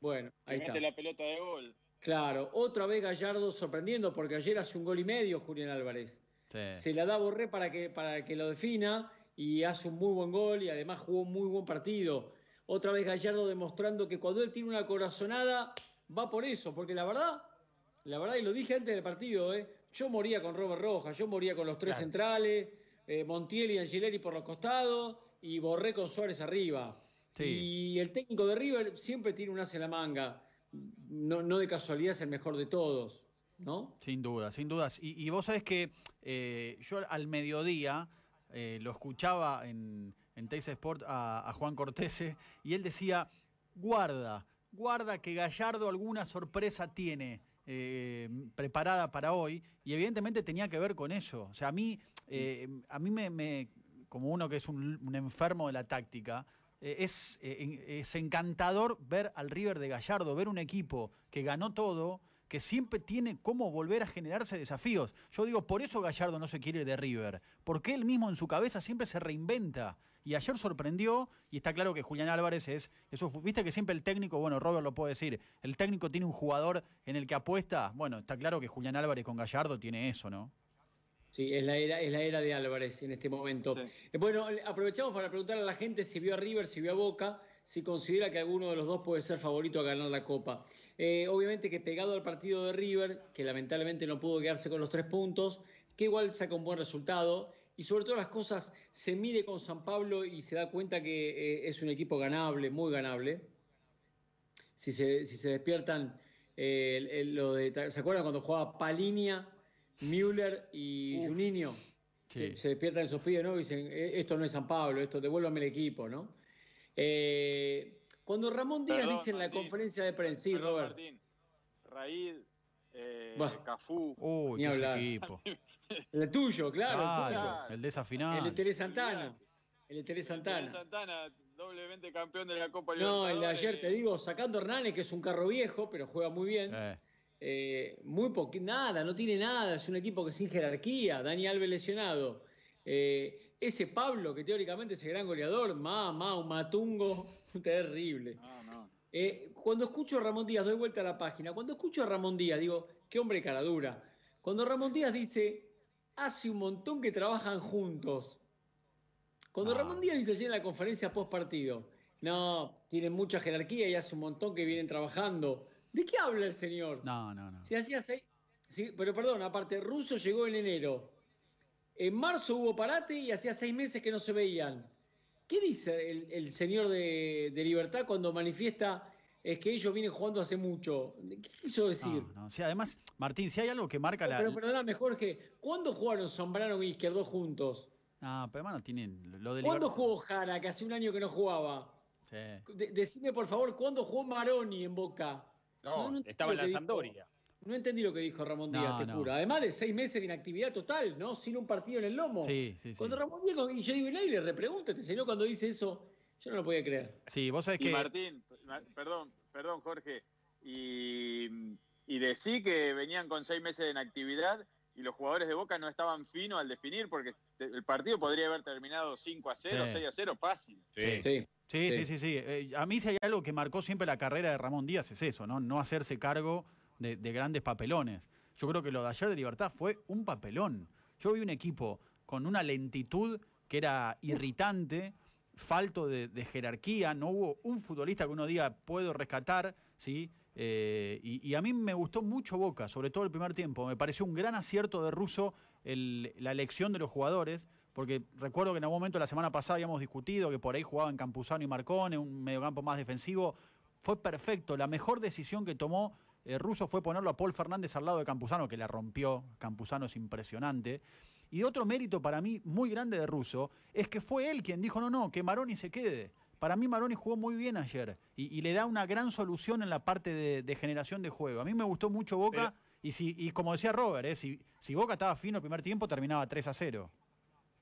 Bueno, ahí que está. mete la pelota de gol. Claro, otra vez Gallardo sorprendiendo porque ayer hace un gol y medio Julián Álvarez. Sí. Se la da a Borré para que, para que lo defina y hace un muy buen gol y además jugó un muy buen partido. Otra vez Gallardo demostrando que cuando él tiene una corazonada va por eso, porque la verdad, la verdad, y lo dije antes del partido, ¿eh? yo moría con Robert Rojas, yo moría con los tres Claro. centrales, eh, Montiel y Angeleri por los costados y Borré con Suárez arriba. Sí. Y el técnico de River siempre tiene un as en la manga. No, no de casualidad es el mejor de todos, ¿no? Sin duda, sin dudas. Y, y vos sabés que eh, yo al mediodía eh, lo escuchaba en, en Teis Sport a, a Juan Cortese y él decía, guarda, guarda que Gallardo alguna sorpresa tiene eh, preparada para hoy y evidentemente tenía que ver con eso. O sea, a mí, eh, a mí me, me- como uno que es un, enfermo de la táctica, eh, es, es encantador ver al River de Gallardo, ver un equipo que ganó todo, que siempre tiene cómo volver a generarse desafíos. Yo digo, por eso Gallardo no se quiere ir de River, porque él mismo en su cabeza siempre se reinventa. Y ayer sorprendió, y está claro que Julián Álvarez es, eso, viste que siempre el técnico, bueno, Robert lo puede decir, el técnico tiene un jugador en el que apuesta, bueno, está claro que Julián Álvarez con Gallardo tiene eso, ¿no? Sí, es la era, es la era de Álvarez en este momento. Sí. Eh, Bueno, aprovechamos para preguntar a la gente si vio a River, si vio a Boca, si considera que alguno de los dos puede ser favorito a ganar la Copa. Eh, obviamente que pegado al partido de River, que lamentablemente no pudo quedarse con los tres puntos, que igual saca un buen resultado. Y sobre todo las cosas, se mide con San Pablo y se da cuenta que eh, es un equipo ganable, muy ganable. Si se, si se despiertan, eh, el- el- lo de, ¿se acuerdan cuando jugaba Palinia, Müller y Uf. Juninho? Se, se despiertan esos pibes, ¿no? Y dicen, "Eh, esto no es San Pablo, esto devuélvame el equipo, ¿no? Eh, cuando Ramón Díaz Perdón, dice en la Martín. conferencia de prensa, sí, Perdón, Robert, Martín. Eh, Bah. Cafú. Uy, Ni hablar. equipo. el tuyo, claro, Claro, el tuyo. El de El desafinado. de Tere Santana. El de Miguel Santana. Santana, doblemente campeón de la Copa No, el de ayer te digo, sacando Hernández, que es un carro viejo, pero juega muy bien. Eh, Eh, muy poquito, nada, no tiene nada, es un equipo que sin jerarquía, Dani Alves lesionado. Eh, ese Pablo, que teóricamente es el gran goleador, mamá, un matungo, terrible. Eh, cuando escucho a Ramón Díaz, doy vuelta a la página, cuando escucho a Ramón Díaz, digo, qué hombre cara dura. Cuando Ramón Díaz dice, hace un montón que trabajan juntos. Cuando ah. Ramón Díaz dice allí en la conferencia post partido, no, tienen mucha jerarquía y hace un montón que vienen trabajando. ¿De qué habla el señor? No, no, no. Si hacía seis, pero perdón, aparte, Russo llegó en enero. En marzo hubo parate y hacía seis meses que no se veían. ¿Qué dice el, señor de, Libertad cuando manifiesta es que ellos vienen jugando hace mucho? ¿Qué quiso decir? No, no. además, Martín, si hay algo que marca la. Pero perdona, mejor que. ¿Cuándo jugaron Zambrano y Izquierdo juntos? No, pero hermano, tienen lo de ¿Cuándo jugó Jara, que hace un año que no jugaba? Sí. decime, por favor, ¿cuándo jugó Maroni en Boca? No, estaba en la Sampdoria. No entendí lo que dijo Ramón Díaz, te juro. Además de seis meses de inactividad total, ¿no? Sin un partido en el lomo. Sí, sí, sí. Cuando Ramón Díaz, y yo digo, y le repregúntate, señor, cuando dice eso, yo no lo podía creer. Sí, vos sabés que. Martín, perdón, perdón, Jorge. Y, y decí que venían con seis meses de inactividad y los jugadores de Boca no estaban finos al definir porque el partido podría haber terminado 5 a 0, 6 a 0, fácil. Sí, sí. Sí, sí, sí. Eh, a mí si hay algo que marcó siempre la carrera de Ramón Díaz es eso, ¿no? No hacerse cargo de, grandes papelones. Yo creo que lo de ayer de Libertad fue un papelón. Yo vi un equipo con una lentitud que era irritante, falto de, jerarquía, no hubo un futbolista que uno diga puedo rescatar, ¿sí? Eh, y, a mí me gustó mucho Boca, sobre todo el primer tiempo. Me pareció un gran acierto de Russo la elección de los jugadores, porque recuerdo que en algún momento la semana pasada habíamos discutido que por ahí jugaban Campuzano y Marcone, un mediocampo más defensivo. Fue perfecto. La mejor decisión que tomó eh, Russo fue ponerlo a Paul Fernández al lado de Campuzano, que la rompió. Campuzano es impresionante. Y otro mérito para mí muy grande de Russo es que fue él quien dijo, no, no, que Maroni se quede. Para mí Maroni jugó muy bien ayer y, le da una gran solución en la parte de, generación de juego. A mí me gustó mucho Boca y, si, y como decía Robert, eh, si, si Boca estaba fino el primer tiempo terminaba 3 a 0.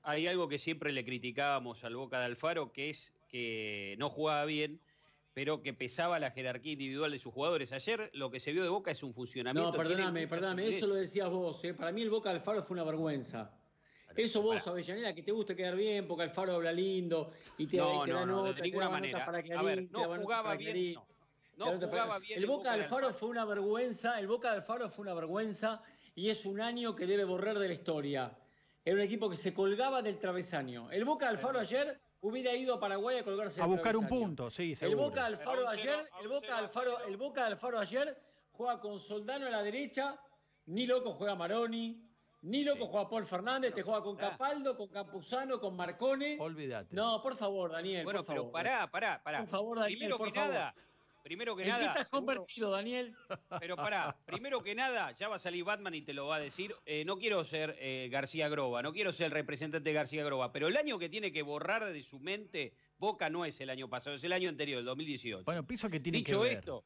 Hay algo que siempre le criticábamos al Boca de Alfaro, que es que no jugaba bien pero que pesaba la jerarquía individual de sus jugadores. Ayer lo que se vio de Boca es un funcionamiento. No, perdóname, perdóname, eso lo decías vos. ¿eh? Para mí el Boca Alfaro fue una vergüenza. Eso vos, Avellaneda, que te gusta quedar bien, porque Alfaro habla lindo y te, no, da no, de ninguna manera. Para a ver, no jugaba bien. No, jugaba bien. El Boca Alfaro fue una vergüenza, el Boca Alfaro fue una vergüenza y es un año que debe borrar de la historia. Era un equipo que se colgaba del travesaño. El Boca Alfaro ayer hubiera ido a Paraguay a colgarse a buscar un punto, sí, seguro. El Boca Alfaro ayer, el Boca Alfaro, el Boca Alfaro ayer juega con Soldano a la derecha, ni loco juega Maroni, ni loco juega Paul Fernández, te juega con Capaldo, con Campuzano, con Marcone. Olvídate. No, por favor, Daniel. Bueno, pero pará, pará, pará. Por favor, Daniel, Primero que nada, Primero que ¿En nada. qué estás convertido, Daniel? Pero pará, primero que nada, ya va a salir Batman y te lo va a decir. Eh, no quiero ser eh, García Groba, no quiero ser el representante de García Groba, pero el año que tiene que borrar de su mente Boca no es el año pasado, es el año anterior, el 2018. Bueno, piso que tiene dicho que ver. esto,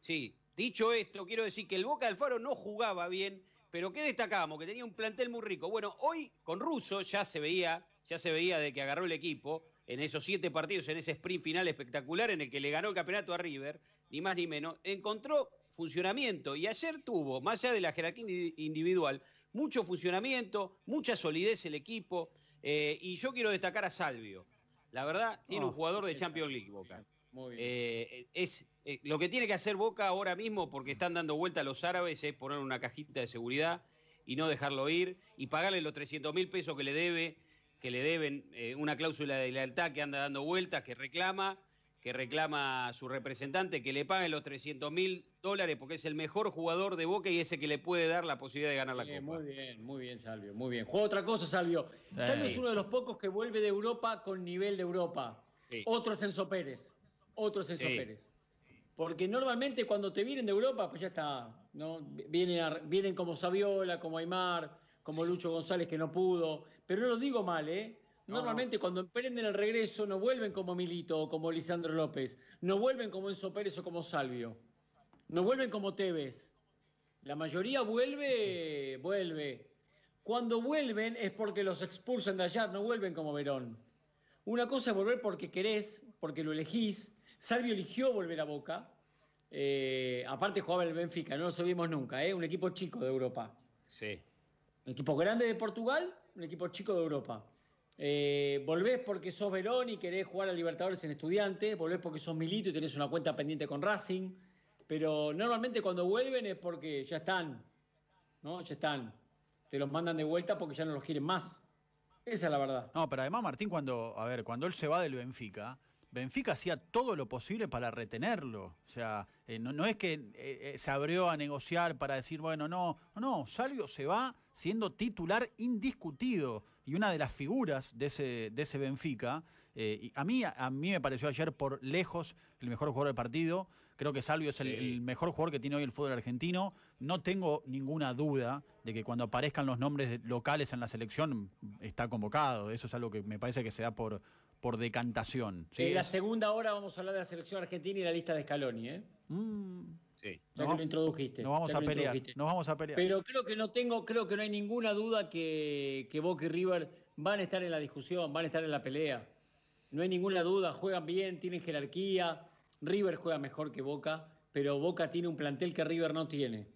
sí, dicho esto, quiero decir que el Boca del Faro no jugaba bien, pero ¿qué destacábamos? Que tenía un plantel muy rico. Bueno, hoy con Russo ya se veía, ya se veía de que agarró el equipo en esos siete partidos, en ese sprint final espectacular en el que le ganó el campeonato a River ni más ni menos, encontró funcionamiento y ayer tuvo, más allá de la jerarquía individual, mucho funcionamiento, mucha solidez el equipo eh, y yo quiero destacar a Salvio. La verdad, tiene un oh, jugador de Champions League, Boca. Eh, es, eh, lo que tiene que hacer Boca ahora mismo, porque están dando vuelta a los árabes, es poner una cajita de seguridad y no dejarlo ir y pagarle los 300 mil pesos que le debe, que le deben, una cláusula de lealtad que anda dando vueltas, que reclama que reclama a su representante que le pague los 300 mil dólares porque es el mejor jugador de Boca y ese que le puede dar la posibilidad de ganar la Copa. Muy bien, muy bien, Salvio, muy bien. Juega otra cosa, Salvio. Salvio es uno de los pocos que vuelve de Europa con nivel de Europa. Otro es Enzo Pérez. Otro es Enzo Pérez. Porque normalmente cuando te vienen de Europa, pues ya está. ¿no? Vienen, vienen como Saviola, como Aymar, como Lucho González que no pudo. Pero no lo digo mal, ¿eh? Normalmente cuando emprenden el regreso no vuelven como Milito o como Lisandro López, no vuelven como Enzo Pérez o como Salvio, no vuelven como Tevez. La mayoría vuelve, vuelve. Cuando vuelven es porque los expulsan de allá, no vuelven como Verón. Una cosa es volver porque querés, porque lo elegís. Salvio eligió volver a Boca. Eh, aparte jugaba el Benfica, no lo sabíamos nunca, ¿eh? un equipo chico de Europa. Sí. Un equipo grande de Portugal, un equipo chico de Europa. Eh, volvés porque sos Verón y querés jugar a Libertadores en Estudiantes, volvés porque sos Milito y tenés una cuenta pendiente con Racing, pero normalmente cuando vuelven es porque ya están, ¿no? Ya están. Te los mandan de vuelta porque ya no los quieren más. Esa es la verdad. No, pero además Martín cuando, a ver, cuando él se va del Benfica, Benfica hacía todo lo posible para retenerlo. O sea, eh, no, es que eh, eh, se abrió a negociar para decir, bueno, no, no, no, Salvio se va siendo titular indiscutido y una de las figuras de ese, de ese Benfica. y a, mí, a mí me pareció ayer por lejos el mejor jugador del partido. Creo que Salvio es el, mejor jugador que tiene hoy el fútbol argentino. No tengo ninguna duda de que cuando aparezcan los nombres locales en la selección está convocado. Eso es algo que me parece que se da por, por decantación. En la segunda hora vamos a hablar de la selección argentina y la lista de Scaloni, ¿eh? Mm. Sí. Ya que lo introdujiste. Nos vamos a pelear. Nos vamos a pelear. Pero creo que no tengo, creo que no hay ninguna duda que, que Boca y River van a estar en la discusión, van a estar en la pelea. No hay ninguna duda, juegan bien, tienen jerarquía. River juega mejor que Boca, pero Boca tiene un plantel que River no tiene.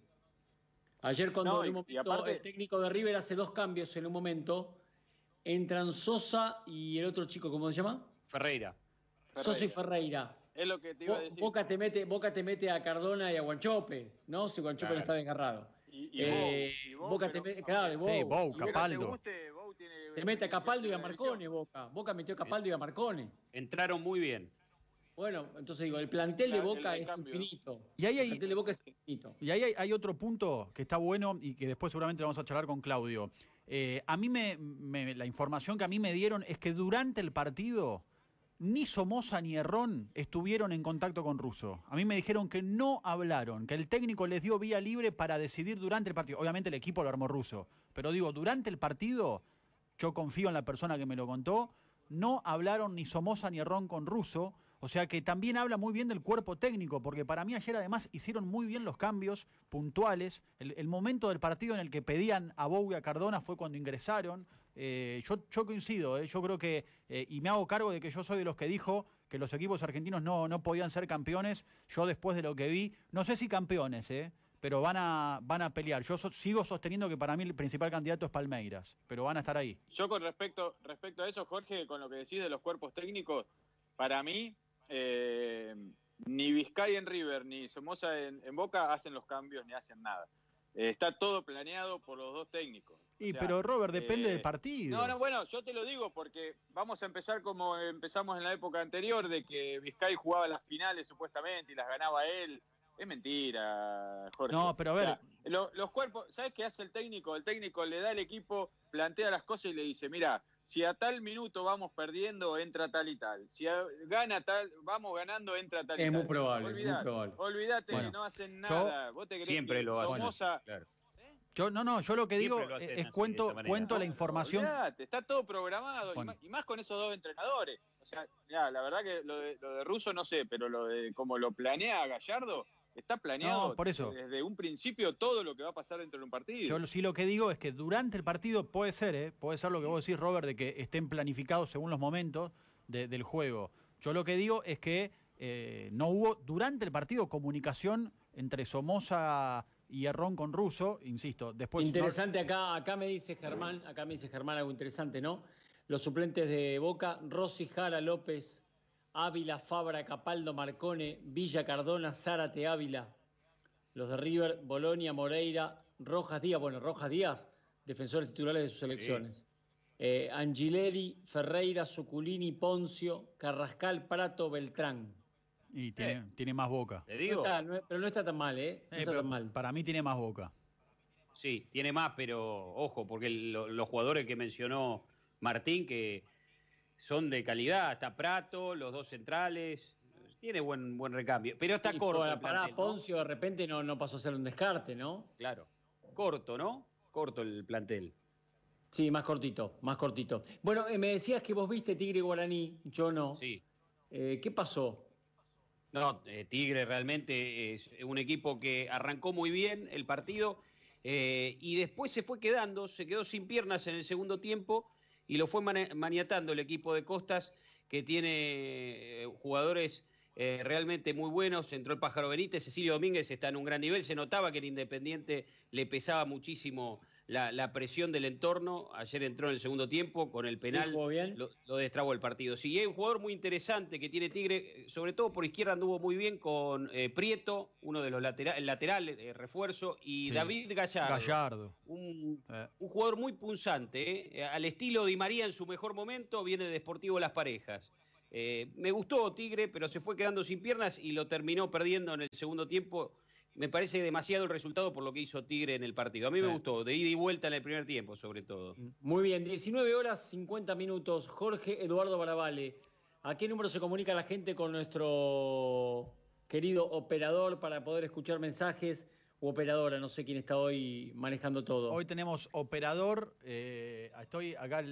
Ayer cuando el técnico de River hace dos cambios en un momento, entran Sosa y el otro chico, ¿cómo se llama? Ferreira. Sosa y Ferreira. Es lo que te iba a decir. Boca te mete, Boca te mete a Cardona y a Guanchope, ¿no? Si Guanchope no está desgarrado. Y, eh, Boca te mete, claro, Bou. Sí, Bou, Capaldo. Te, mete a Capaldo y a Marcone, Boca. Boca metió a Capaldo y a Marcone. Entraron muy bien. Bueno, entonces digo, el plantel de Boca es infinito. Y ahí hay, el plantel de Boca es infinito. Y ahí hay, otro punto que está bueno y que después seguramente vamos a charlar con Claudio. Eh, a mí me, la información que a mí me dieron es que durante el partido ni Somoza ni Errón estuvieron en contacto con Russo. A mí me dijeron que no hablaron, que el técnico les dio vía libre para decidir durante el partido. Obviamente el equipo lo armó Russo, pero digo, durante el partido, yo confío en la persona que me lo contó, no hablaron ni Somoza ni Errón con Russo. O sea que también habla muy bien del cuerpo técnico, porque para mí ayer además hicieron muy bien los cambios puntuales. El, momento del partido en el que pedían a Bowie a Cardona fue cuando ingresaron. Eh, yo, coincido, eh, yo creo que, eh, y me hago cargo de que yo soy de los que dijo que los equipos argentinos no, no podían ser campeones. Yo después de lo que vi, no sé si campeones, pero van a, van a pelear. Yo sigo sosteniendo que para mí el principal candidato es Palmeiras, pero van a estar ahí. Yo con respecto, respecto a eso, Jorge, con lo que decís de los cuerpos técnicos, para mí eh, ni Vizcay en River ni Somoza en, Boca hacen los cambios ni hacen nada. Eh, está todo planeado por los dos técnicos. Y pero Robert, depende del eh, partido. No, no, bueno, yo te lo digo porque vamos a empezar como empezamos en la época anterior, de que Vizcay jugaba las finales supuestamente y las ganaba él. Es mentira, Jorge. No, pero a ver. los cuerpos, ¿sabes qué hace el técnico? El técnico le da al equipo, plantea las cosas y le dice, mira, si a tal minuto vamos perdiendo, entra tal y tal. Si gana tal, vamos ganando, entra tal y tal. Es muy probable, olvidate, Olvídate, no hacen nada. ¿Vos te siempre lo hacen. Yo, no, no, yo lo que digo es, cuento, cuento la información. está todo programado, y, más, con esos dos entrenadores. O sea, la verdad que lo de, lo de Russo no sé, pero lo de como lo planea Gallardo, Está planeado por eso. desde un principio todo lo que va a pasar dentro de un partido. Yo sí lo que digo es que durante el partido puede ser, ¿eh? puede ser lo que vos decís, Robert, de que estén planificados según los momentos del juego. Yo lo que digo es que eh, no hubo durante el partido comunicación entre Somoza y Errón con Russo, insisto. Después interesante acá, acá me dice Germán, acá me dice Germán algo interesante, ¿no? Los suplentes de Boca, Rossi Jara López, Ávila, Fabra, Capaldo, Marcone, Villa, Cardona, Zárate, Ávila. Los de River, Bolonia, Moreira, Rojas Díaz, bueno, Rojas Díaz, defensores titulares de sus elecciones. Eh, Angileri, Ferreira, Suculini, Poncio, Carrascal, Prato, Beltrán. Y tiene, tiene más boca. pero no está tan mal, ¿eh? No eh, está tan mal. Para mí tiene más boca. Sí, tiene más, pero ojo, porque los jugadores que mencionó Martín, que son de calidad. Está Prato, los dos centrales. Tiene buen, buen recambio. Pero está corto. Para, Poncio de repente no, no pasó a ser un descarte, ¿no? Claro. Corto, ¿no? Corto el plantel. Sí, más cortito, más cortito. Bueno, eh, me decías que vos viste Tigre Guaraní, yo no. Sí. Eh, ¿Qué pasó? No, eh, Tigre realmente es un equipo que arrancó muy bien el partido y después se fue quedando, se quedó sin piernas en el segundo tiempo y lo fue maniatando el equipo de Costas, que tiene eh, jugadores eh, realmente muy buenos. Entró el Pájaro Benítez, Cecilio Domínguez está en un gran nivel. Se notaba que el Independiente le pesaba muchísimo la, presión del entorno. Ayer entró en el segundo tiempo con el penal. Bien? Lo, lo, destrabó el partido. Sí, hay un jugador muy interesante que tiene Tigre, sobre todo por izquierda anduvo muy bien con eh, Prieto, uno de los laterales, el lateral de refuerzo, y David Gallardo. Gallardo. Un, eh. un jugador muy punzante, al estilo de María en su mejor momento, viene de Deportivo Las Parejas. me gustó Tigre, pero se fue quedando sin piernas y lo terminó perdiendo en el segundo tiempo me parece demasiado el resultado por lo que hizo Tigre en el partido. A mí me gustó, de ida y vuelta en el primer tiempo, sobre todo. Muy bien, 19 horas 50 minutos. Jorge Eduardo Barabale, ¿a qué número se comunica la gente con nuestro querido operador para poder escuchar mensajes? u operadora, no sé quién está hoy manejando todo. Hoy tenemos operador, eh, estoy acá,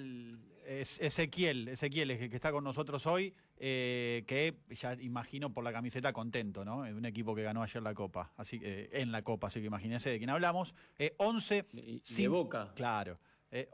es Ezequiel, Ezequiel es el que está con nosotros hoy, eh, que ya imagino por la camiseta contento, ¿no? Un equipo que ganó ayer la Copa, así eh, en la Copa, así que imagínense de quién hablamos. 11... de Boca. Claro.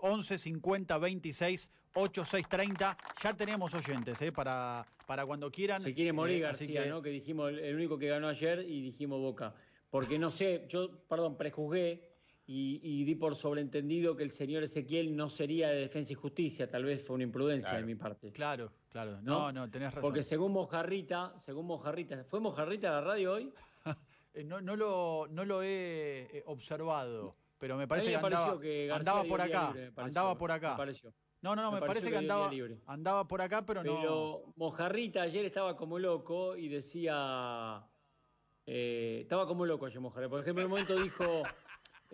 11 50 26 8 6 30. Ya tenemos oyentes ¿eh? para, para cuando quieran. Se quiere morir García, que... ¿no? Que dijimos el único que ganó ayer y dijimos Boca porque no sé, yo, perdón, prejuzgué y, di por sobreentendido que el señor Ezequiel no sería de defensa y justicia, tal vez fue una imprudencia de mi parte. Claro, claro, no, no, tenés razón. Porque según Mojarrita, según Mojarrita, ¿fue Mojarrita a la radio hoy? Eh, no, no, lo, no lo he eh, observado, pero me parece que, andaba, andaba por acá, andaba por acá. No, no, no, me, parece que, andaba, andaba por acá, pero, no. Pero Mojarrita ayer estaba como loco y decía eh, estaba como loco ayer Mojarra. Por ejemplo, en un momento dijo,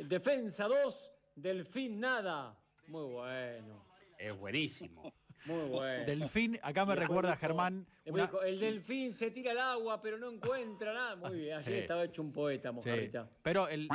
defensa 2, delfín nada. Muy bueno. Es buenísimo. Muy bueno. Delfín, acá me recuerda Germán. el delfín se tira al agua, pero no encuentra nada. Muy bien, ayer estaba hecho un poeta, Mojarrita. Pero el,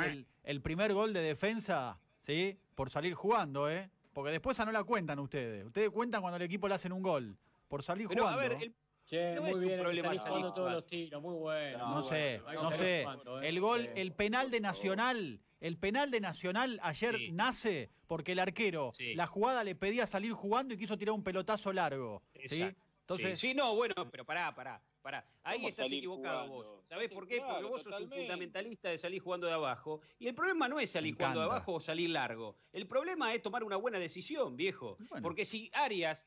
el, primer gol de defensa, ¿sí? Por salir jugando, ¿eh? Porque después no la cuentan ustedes. Ustedes cuentan cuando el equipo le hacen un gol. Por salir jugando. A ver, Che, muy bien, problema todos los tiros, muy bueno. No, sé, no sé. ¿eh? El gol, el penal de Nacional, el penal de Nacional ayer nace porque el arquero, la jugada le pedía salir jugando y quiso tirar un pelotazo largo. ¿sí? Entonces, sí. no, bueno, pero pará, pará, pará. Ahí estás equivocado vos. ¿Sabés por qué? porque vos sos un fundamentalista de salir jugando de abajo. Y el problema no es salir jugando de abajo o salir largo. El problema es tomar una buena decisión, viejo. Porque si Arias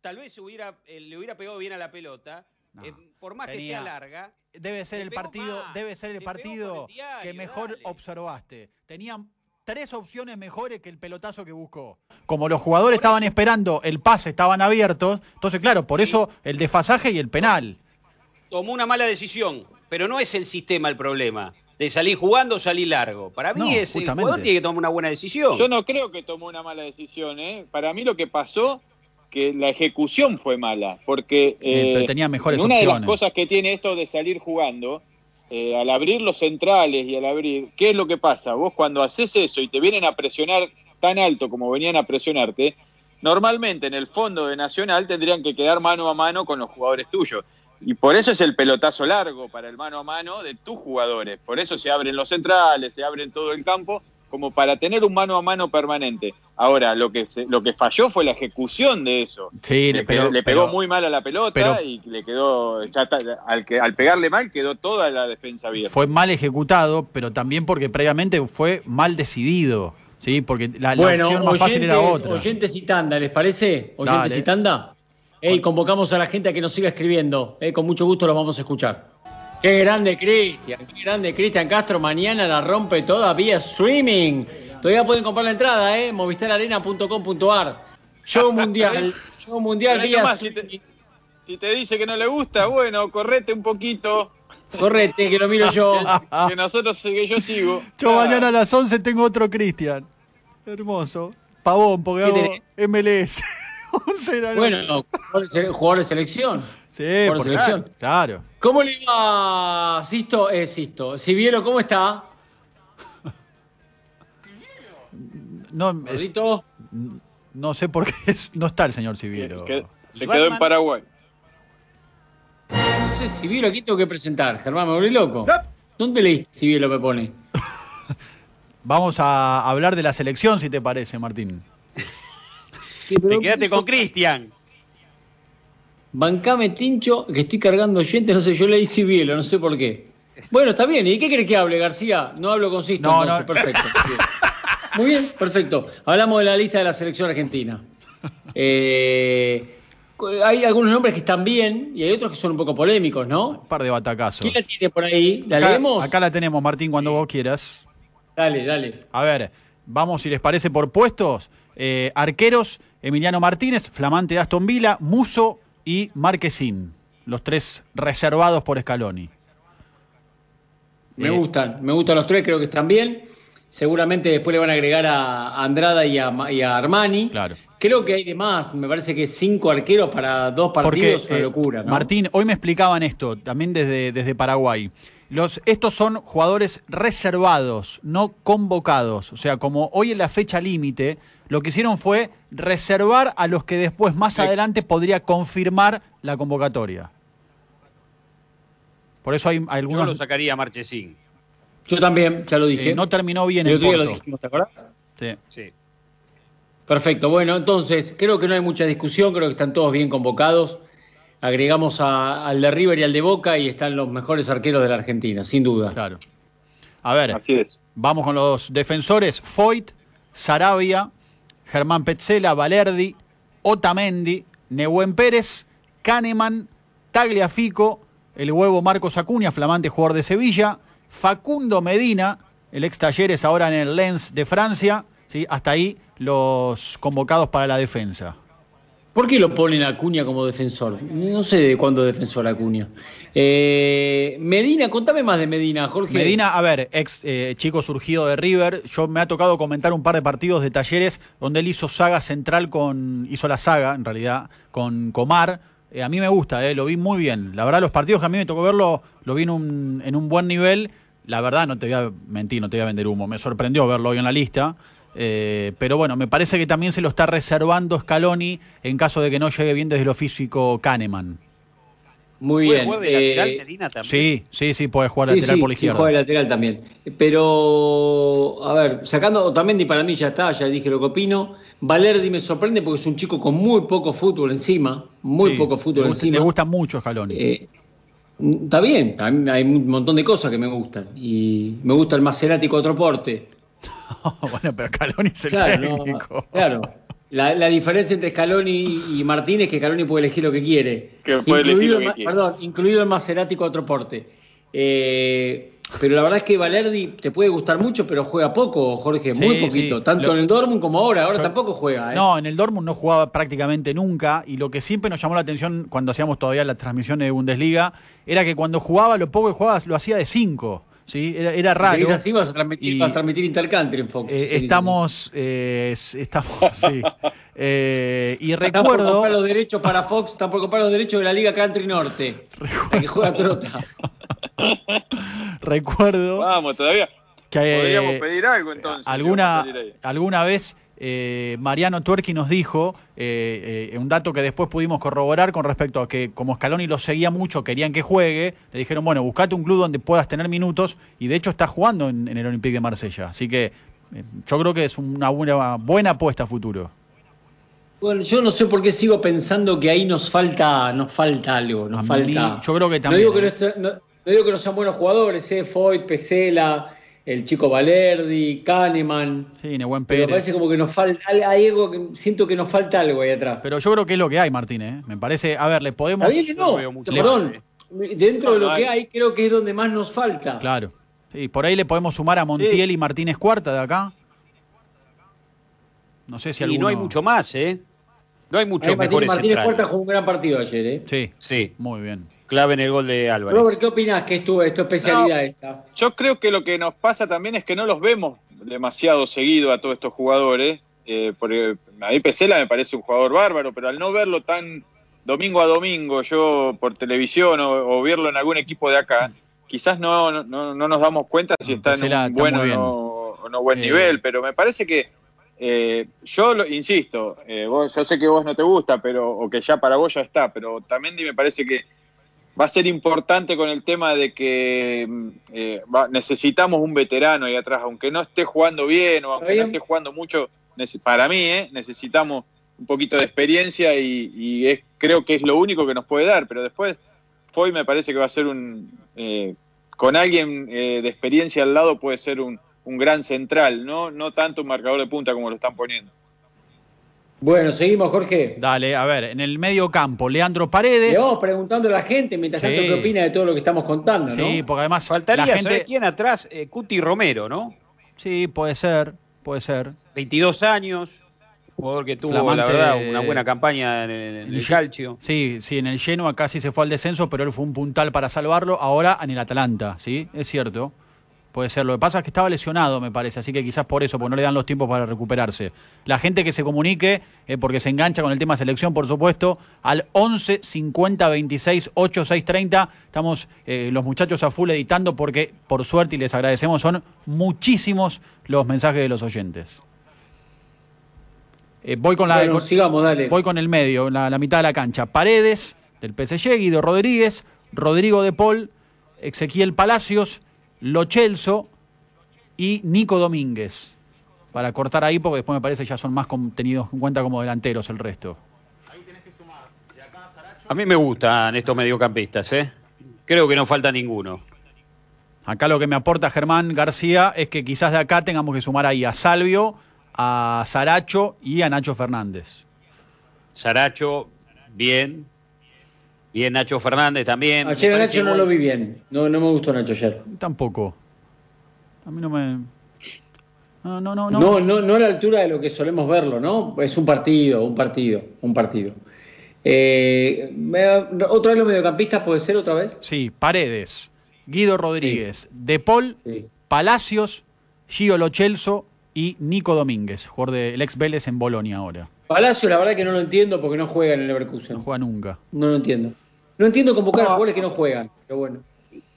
tal vez hubiera, eh, le hubiera pegado bien a la pelota. Eh, por más que sea larga. Debe ser el partido, debe ser el partido que mejor observaste. Tenían tres opciones mejores que el pelotazo que buscó. Como los jugadores estaban esperando el pase, estaban abiertos, entonces claro, por eso el desfasaje y el penal. Tomó una mala decisión, pero no es el sistema el problema. De salir jugando o salir largo. Para mí es el jugador tiene que tomar una buena decisión. Yo no creo que tomó una mala decisión, ¿eh? Para mí lo que pasó que la ejecución fue mala, porque eh, tenía mejores una de las cosas que tiene esto de salir jugando, eh, al abrir los centrales y al abrir, ¿qué es lo que pasa? Vos cuando haces eso y te vienen a presionar tan alto como venían a presionarte, normalmente en el fondo de Nacional tendrían que quedar mano a mano con los jugadores tuyos. Y por eso es el pelotazo largo para el mano a mano de tus jugadores. Por eso se abren los centrales, se abren todo el campo como para tener un mano a mano permanente. Ahora, lo que lo que falló fue la ejecución de eso. Sí, le, pegó muy mal a la pelota y le quedó, al, que, al pegarle mal, quedó toda la defensa bien. Fue mal ejecutado, pero también porque previamente fue mal decidido. Sí, porque la, opción más fácil era otra. Oyentes y tanda, ¿les parece? Oyentes y tanda. Hey, convocamos a la gente a que nos siga escribiendo. con mucho gusto los vamos a escuchar. Qué grande Cristian, qué grande Cristian Castro. Mañana la rompe toda vía streaming. Todavía pueden comprar la entrada, ¿eh? Movistararena.com.ar. Show mundial. show mundial vía streaming. Si te, dice que no le gusta, bueno, correte un poquito. Correte, que lo miro yo. que nosotros, que yo sigo. Yo mañana a las 11 tengo otro Cristian. Hermoso. Pavón, porque hago MLS. 11 de bueno, jugador de selección. Sí, por, selección. Claro. ¿Cómo le iba Sisto? Eh, Sisto. Siviero, ¿cómo está? No, no sé por qué no está el señor Siviero. Se quedó, en Paraguay. No sé, Siviero, aquí tengo que presentar. Germán, me volví loco. ¿Dónde leíste Siviero me pone? Vamos a hablar de la selección, si te parece, Martín. Te quedaste con Cristian. Bancame Tincho, que estoy cargando oyentes, no sé, yo leí Cibielo, no sé por qué. Bueno, está bien, ¿y qué crees que hable, García? No hablo con Sisto, no, no. perfecto. Muy bien, perfecto. Hablamos de la lista de la selección argentina. Eh, hay algunos nombres que están bien y hay otros que son un poco polémicos, ¿no? Un par de batacazos. ¿Quién la tiene por ahí? ¿La acá, leemos? Acá la tenemos, Martín, cuando vos quieras. Dale, dale. A ver, vamos si les parece por puestos. Eh, arqueros, Emiliano Martínez, flamante de Aston Villa, Muso y Marquesín. Los tres reservados por Scaloni. Me Eh, gustan, me gustan los tres, creo que están bien. Seguramente después le van a agregar a Andrada y a, Ma- y a Armani. Claro. Creo que hay de más, me parece que cinco arqueros para dos partidos es una eh, locura. ¿no? Martín, hoy me explicaban esto, también desde, desde Paraguay. Los, estos son jugadores reservados, no convocados. O sea, como hoy en la fecha límite, lo que hicieron fue reservar a los que después, más adelante, podría confirmar la convocatoria. Por eso hay, hay Yo algunos. lo sacaría a Marchesín. Yo también, ya lo dije. eh, no terminó bien El día lo Porto. dijimos, ¿te acordás? Sí. Sí. Perfecto, bueno, entonces creo que no hay mucha discusión, creo que están todos bien convocados. Agregamos a- al de River y al de Boca y están los mejores arqueros de la Argentina, sin duda. Claro. A ver, Así es. Vamos con los defensores. Foyt, Sarabia, Germán Petzela, Valerdi, Otamendi, Nehuen Pérez, Kahneman, Tagliafico, el huevo Marcos Acuña, flamante jugador de Sevilla, Facundo Medina, el ex Talleres ahora en el Lens de Francia. ¿sí? Hasta ahí los convocados para la defensa. ¿Por qué lo ponen a Acuña como defensor? No sé de cuándo defensor Acuña. Eh, Medina, contame más de Medina, Jorge. Medina, a ver, ex eh, chico surgido de River, yo me ha tocado comentar un par de partidos de talleres donde él hizo saga central con, hizo la saga en realidad, con Comar. Eh, a mí me gusta, eh, lo vi muy bien. La verdad, los partidos que a mí me tocó verlo, lo vi en un, en un buen nivel. La verdad, no te voy a mentir, no te voy a vender humo. Me sorprendió verlo hoy en la lista. Eh, pero bueno, me parece que también se lo está reservando Scaloni en caso de que no llegue bien desde lo físico Kahneman. Muy ¿Puede bien. jugar de lateral Eh, Medina también? Sí, sí, sí, puede jugar sí, lateral sí, por la sí, izquierda. juega de lateral también. Pero, a ver, sacando Otamendi para mí ya está, ya dije lo que opino. Valerdi me sorprende porque es un chico con muy poco fútbol encima, muy Sí, poco fútbol le gusta, encima. Le gusta mucho Scaloni. Eh, está bien, a mí hay un montón de cosas que me gustan. Y me gusta el Maserati Cuatroporte. bueno, pero Scaloni es el Claro, no, claro. La, la diferencia entre Scaloni y Martínez es que Scaloni puede elegir lo que quiere. Que puede elegir incluido, lo el, que ma- quiere. perdón, incluido el Maserati Cuatroporte. Eh, pero la verdad es que Valerdi te puede gustar mucho, pero juega poco, Jorge, muy Sí, poquito. sí. Tanto Lo- en el Dortmund como ahora. Ahora Yo- tampoco juega. ¿eh? No, en el Dortmund no jugaba prácticamente nunca y lo que siempre nos llamó la atención cuando hacíamos todavía las transmisiones de Bundesliga era que cuando jugaba, lo poco que jugaba lo hacía de 5. ¿Sí? Era, era Si raro. seguís así vas a transmitir, Y- vas a transmitir Intercountry en Fox. Eh, si estamos, eh, estamos, sí. Eh, y así. Están por recuerdo, comprar los derechos para Fox, están por comprar los derechos de la Liga Country Norte. La que juega Trota. recuerdo Vamos, todavía. que Podríamos pedir algo entonces. alguna, alguna vez eh, Mariano Tuerqui nos dijo eh, eh, un dato que después pudimos corroborar con respecto a que como Scaloni lo seguía mucho, querían que juegue, le dijeron, bueno, buscate un club donde puedas tener minutos y de hecho está jugando en, en el Olympique de Marsella. Así que yo creo que es una buena, buena apuesta a futuro. Bueno, yo no sé por qué sigo pensando que ahí nos falta, nos falta algo, nos A mí- falta. yo creo que No también. digo que no, esté- no- no digo que no sean buenos jugadores, eh, Foyt, Pesela, el chico Valerdi, Kahneman. Sí, Nehuen Pero me Pérez. parece como que nos falta, hay algo que siento que nos falta algo ahí atrás. Pero yo creo que es lo que hay, Martín. ¿eh? Me parece, a ver, le podemos... Bien no no, mucho perdón. Dentro de lo que hay. creo que es donde más nos falta. Claro. Sí, por ahí le podemos sumar a Montiel y Martínez Cuarta de acá. No sé si Y alguno... no hay mucho más, ¿eh? No hay Ahí muchos Martín- mejores Martínez. Cuarta jugó un gran partido ayer, ¿eh? Sí, Sí, muy bien. Clave en el gol de Álvarez. Robert, ¿qué opinás que es tu, es tu especialidad esta? Yo creo que lo que nos pasa también es que no los vemos demasiado seguido a todos estos jugadores. eh, porque a mí Pesela me parece un jugador bárbaro, pero al no verlo tan domingo a domingo, yo por televisión o, o verlo en algún equipo de acá, quizás no, no, no nos damos cuenta si está Pesela en un está buen o no, o no buen Eh, nivel, pero me parece que eh, yo lo, insisto, eh, vos, yo sé que vos no te gusta, pero o que ya para vos ya está, pero también me parece que va a ser importante con el tema de que mm, eh, va- necesitamos un veterano ahí atrás, aunque no esté jugando bien o aunque bien. no esté jugando mucho, para mí eh, necesitamos un poquito de experiencia y, y es, creo que es lo único que nos puede dar, pero después Foy me parece que va a ser un, eh, con alguien eh, de experiencia al lado puede ser un, un gran central, no, no tanto un marcador de punta como lo están poniendo. Bueno, seguimos, Jorge. Dale, a ver, en el medio campo, Leandro Paredes. Le vamos preguntando a la gente, mientras tanto, qué opina de todo lo que estamos contando, ¿no? Sí, porque además Faltaría, la gente... ¿sabés quién atrás? Eh, Cuti Romero, ¿no? Sí, puede ser, puede ser. 22 años, jugador que tuvo, Flamante- la verdad, una buena campaña en el, en el Calcio. Sí, sí, en el Genoa casi se fue al descenso, pero él fue un puntal para salvarlo. Ahora en el Atalanta, ¿sí? Es cierto. Puede ser. Lo que pasa es que estaba lesionado, me parece, así que quizás por eso, porque no le dan los tiempos para recuperarse. La gente que se comunique, eh, porque se engancha con el tema selección, por supuesto, al 11 50 26 8 6 30. Estamos eh, los muchachos a full editando porque, por suerte, y les agradecemos, son muchísimos los mensajes de los oyentes. Eh, voy con la Bueno, con- sigamos, dale. Voy con el medio, la, la mitad de la cancha. Paredes, del PSG, Guido Rodríguez, Rodrigo de Paul, Ezequiel Palacios, Lo Celso y Nico Domínguez. Para cortar ahí, porque después me parece que ya son más tenidos en cuenta como delanteros el resto. A mí me gustan estos mediocampistas, ¿eh? Creo que no falta ninguno. Acá lo que me aporta Germán García es que quizás de acá tengamos que sumar ahí a Salvio, a Saracho y a Nacho Fernández. Saracho, bien. Bien Nacho Fernández también. Ayer a parece Nacho no lo vi bien. No, no me gustó Nacho ayer. Tampoco. A mí no me. No, no, no. no. No, no, no a la altura de lo que solemos verlo, ¿no? Es un partido, un partido, un partido. Eh, ¿Otra vez los mediocampistas puede ser otra vez? Sí, Paredes, Guido Rodríguez, De Paul, Sí. Palacios, Gio Lochelso y Nico Domínguez, jugador del ex Vélez en Bolonia ahora. Palacio, la verdad que no lo entiendo porque no juega en el Leverkusen. No juega nunca. No lo entiendo. No entiendo convocar a No. jugadores que no juegan, pero bueno.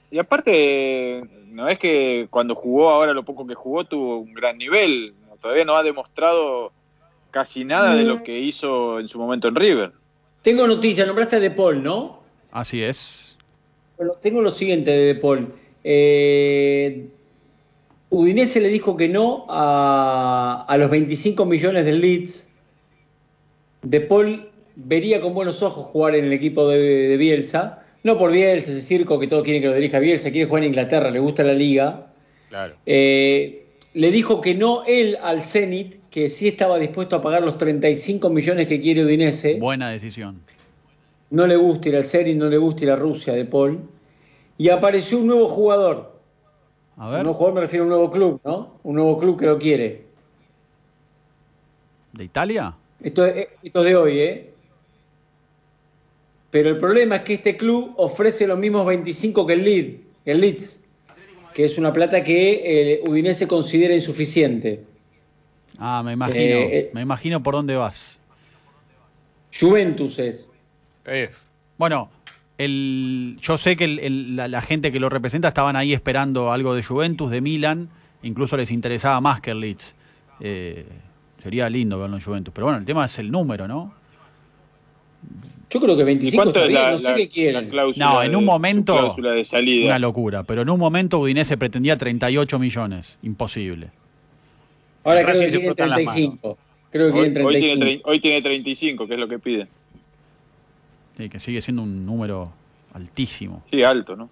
Y aparte, no es que cuando jugó ahora lo poco que jugó tuvo un gran nivel, todavía no ha demostrado casi nada de lo que hizo en su momento en River. Tengo noticias, nombraste a De Paul, ¿no? Así es. Bueno, tengo lo siguiente de De Paul. Eh, Udinese le dijo que no a, a los 25 millones del Leeds. De Paul vería con buenos ojos jugar en el equipo de, de Bielsa. No por Bielsa, ese circo que todos quieren que lo dirija Bielsa, quiere jugar en Inglaterra, le gusta la liga. Claro. Eh, le dijo que no él al Zenit, que sí estaba dispuesto a pagar los 35 millones que quiere Udinese. Buena decisión. No le gusta ir al Zenit, no le gusta ir a Rusia de Paul. Y apareció un nuevo jugador. A Un ver, nuevo jugador me refiero a un nuevo club, ¿no? Un nuevo club que lo quiere. ¿de Italia? Esto, es- esto es de hoy, ¿eh? Pero el problema es que este club ofrece los mismos 25 que el Leeds, el Leeds que es una plata que eh, Udinese considera insuficiente. Ah, me imagino. Eh, eh. Me imagino por dónde vas. Juventus es. Eh, Bueno, el, yo sé que el- el- la, la gente que lo representa estaban ahí esperando algo de Juventus, de Milan, incluso les interesaba más que el Leeds. Eh, sería lindo verlo en Juventus, pero bueno, el tema es el número, ¿no? Yo creo que ¿Y 25 cuánto está es bien, la, no sé la- qué quieren. No, en un de- momento- de salida. Una locura, pero en un momento Udinese pretendía 38 millones, imposible. Ahora creo que se quieren frotan las 35. Creo que Hoy, hoy 35. tiene, trein- hoy tiene 35, que es lo que piden. Sí, que sigue siendo un número altísimo. Sí, alto, ¿no?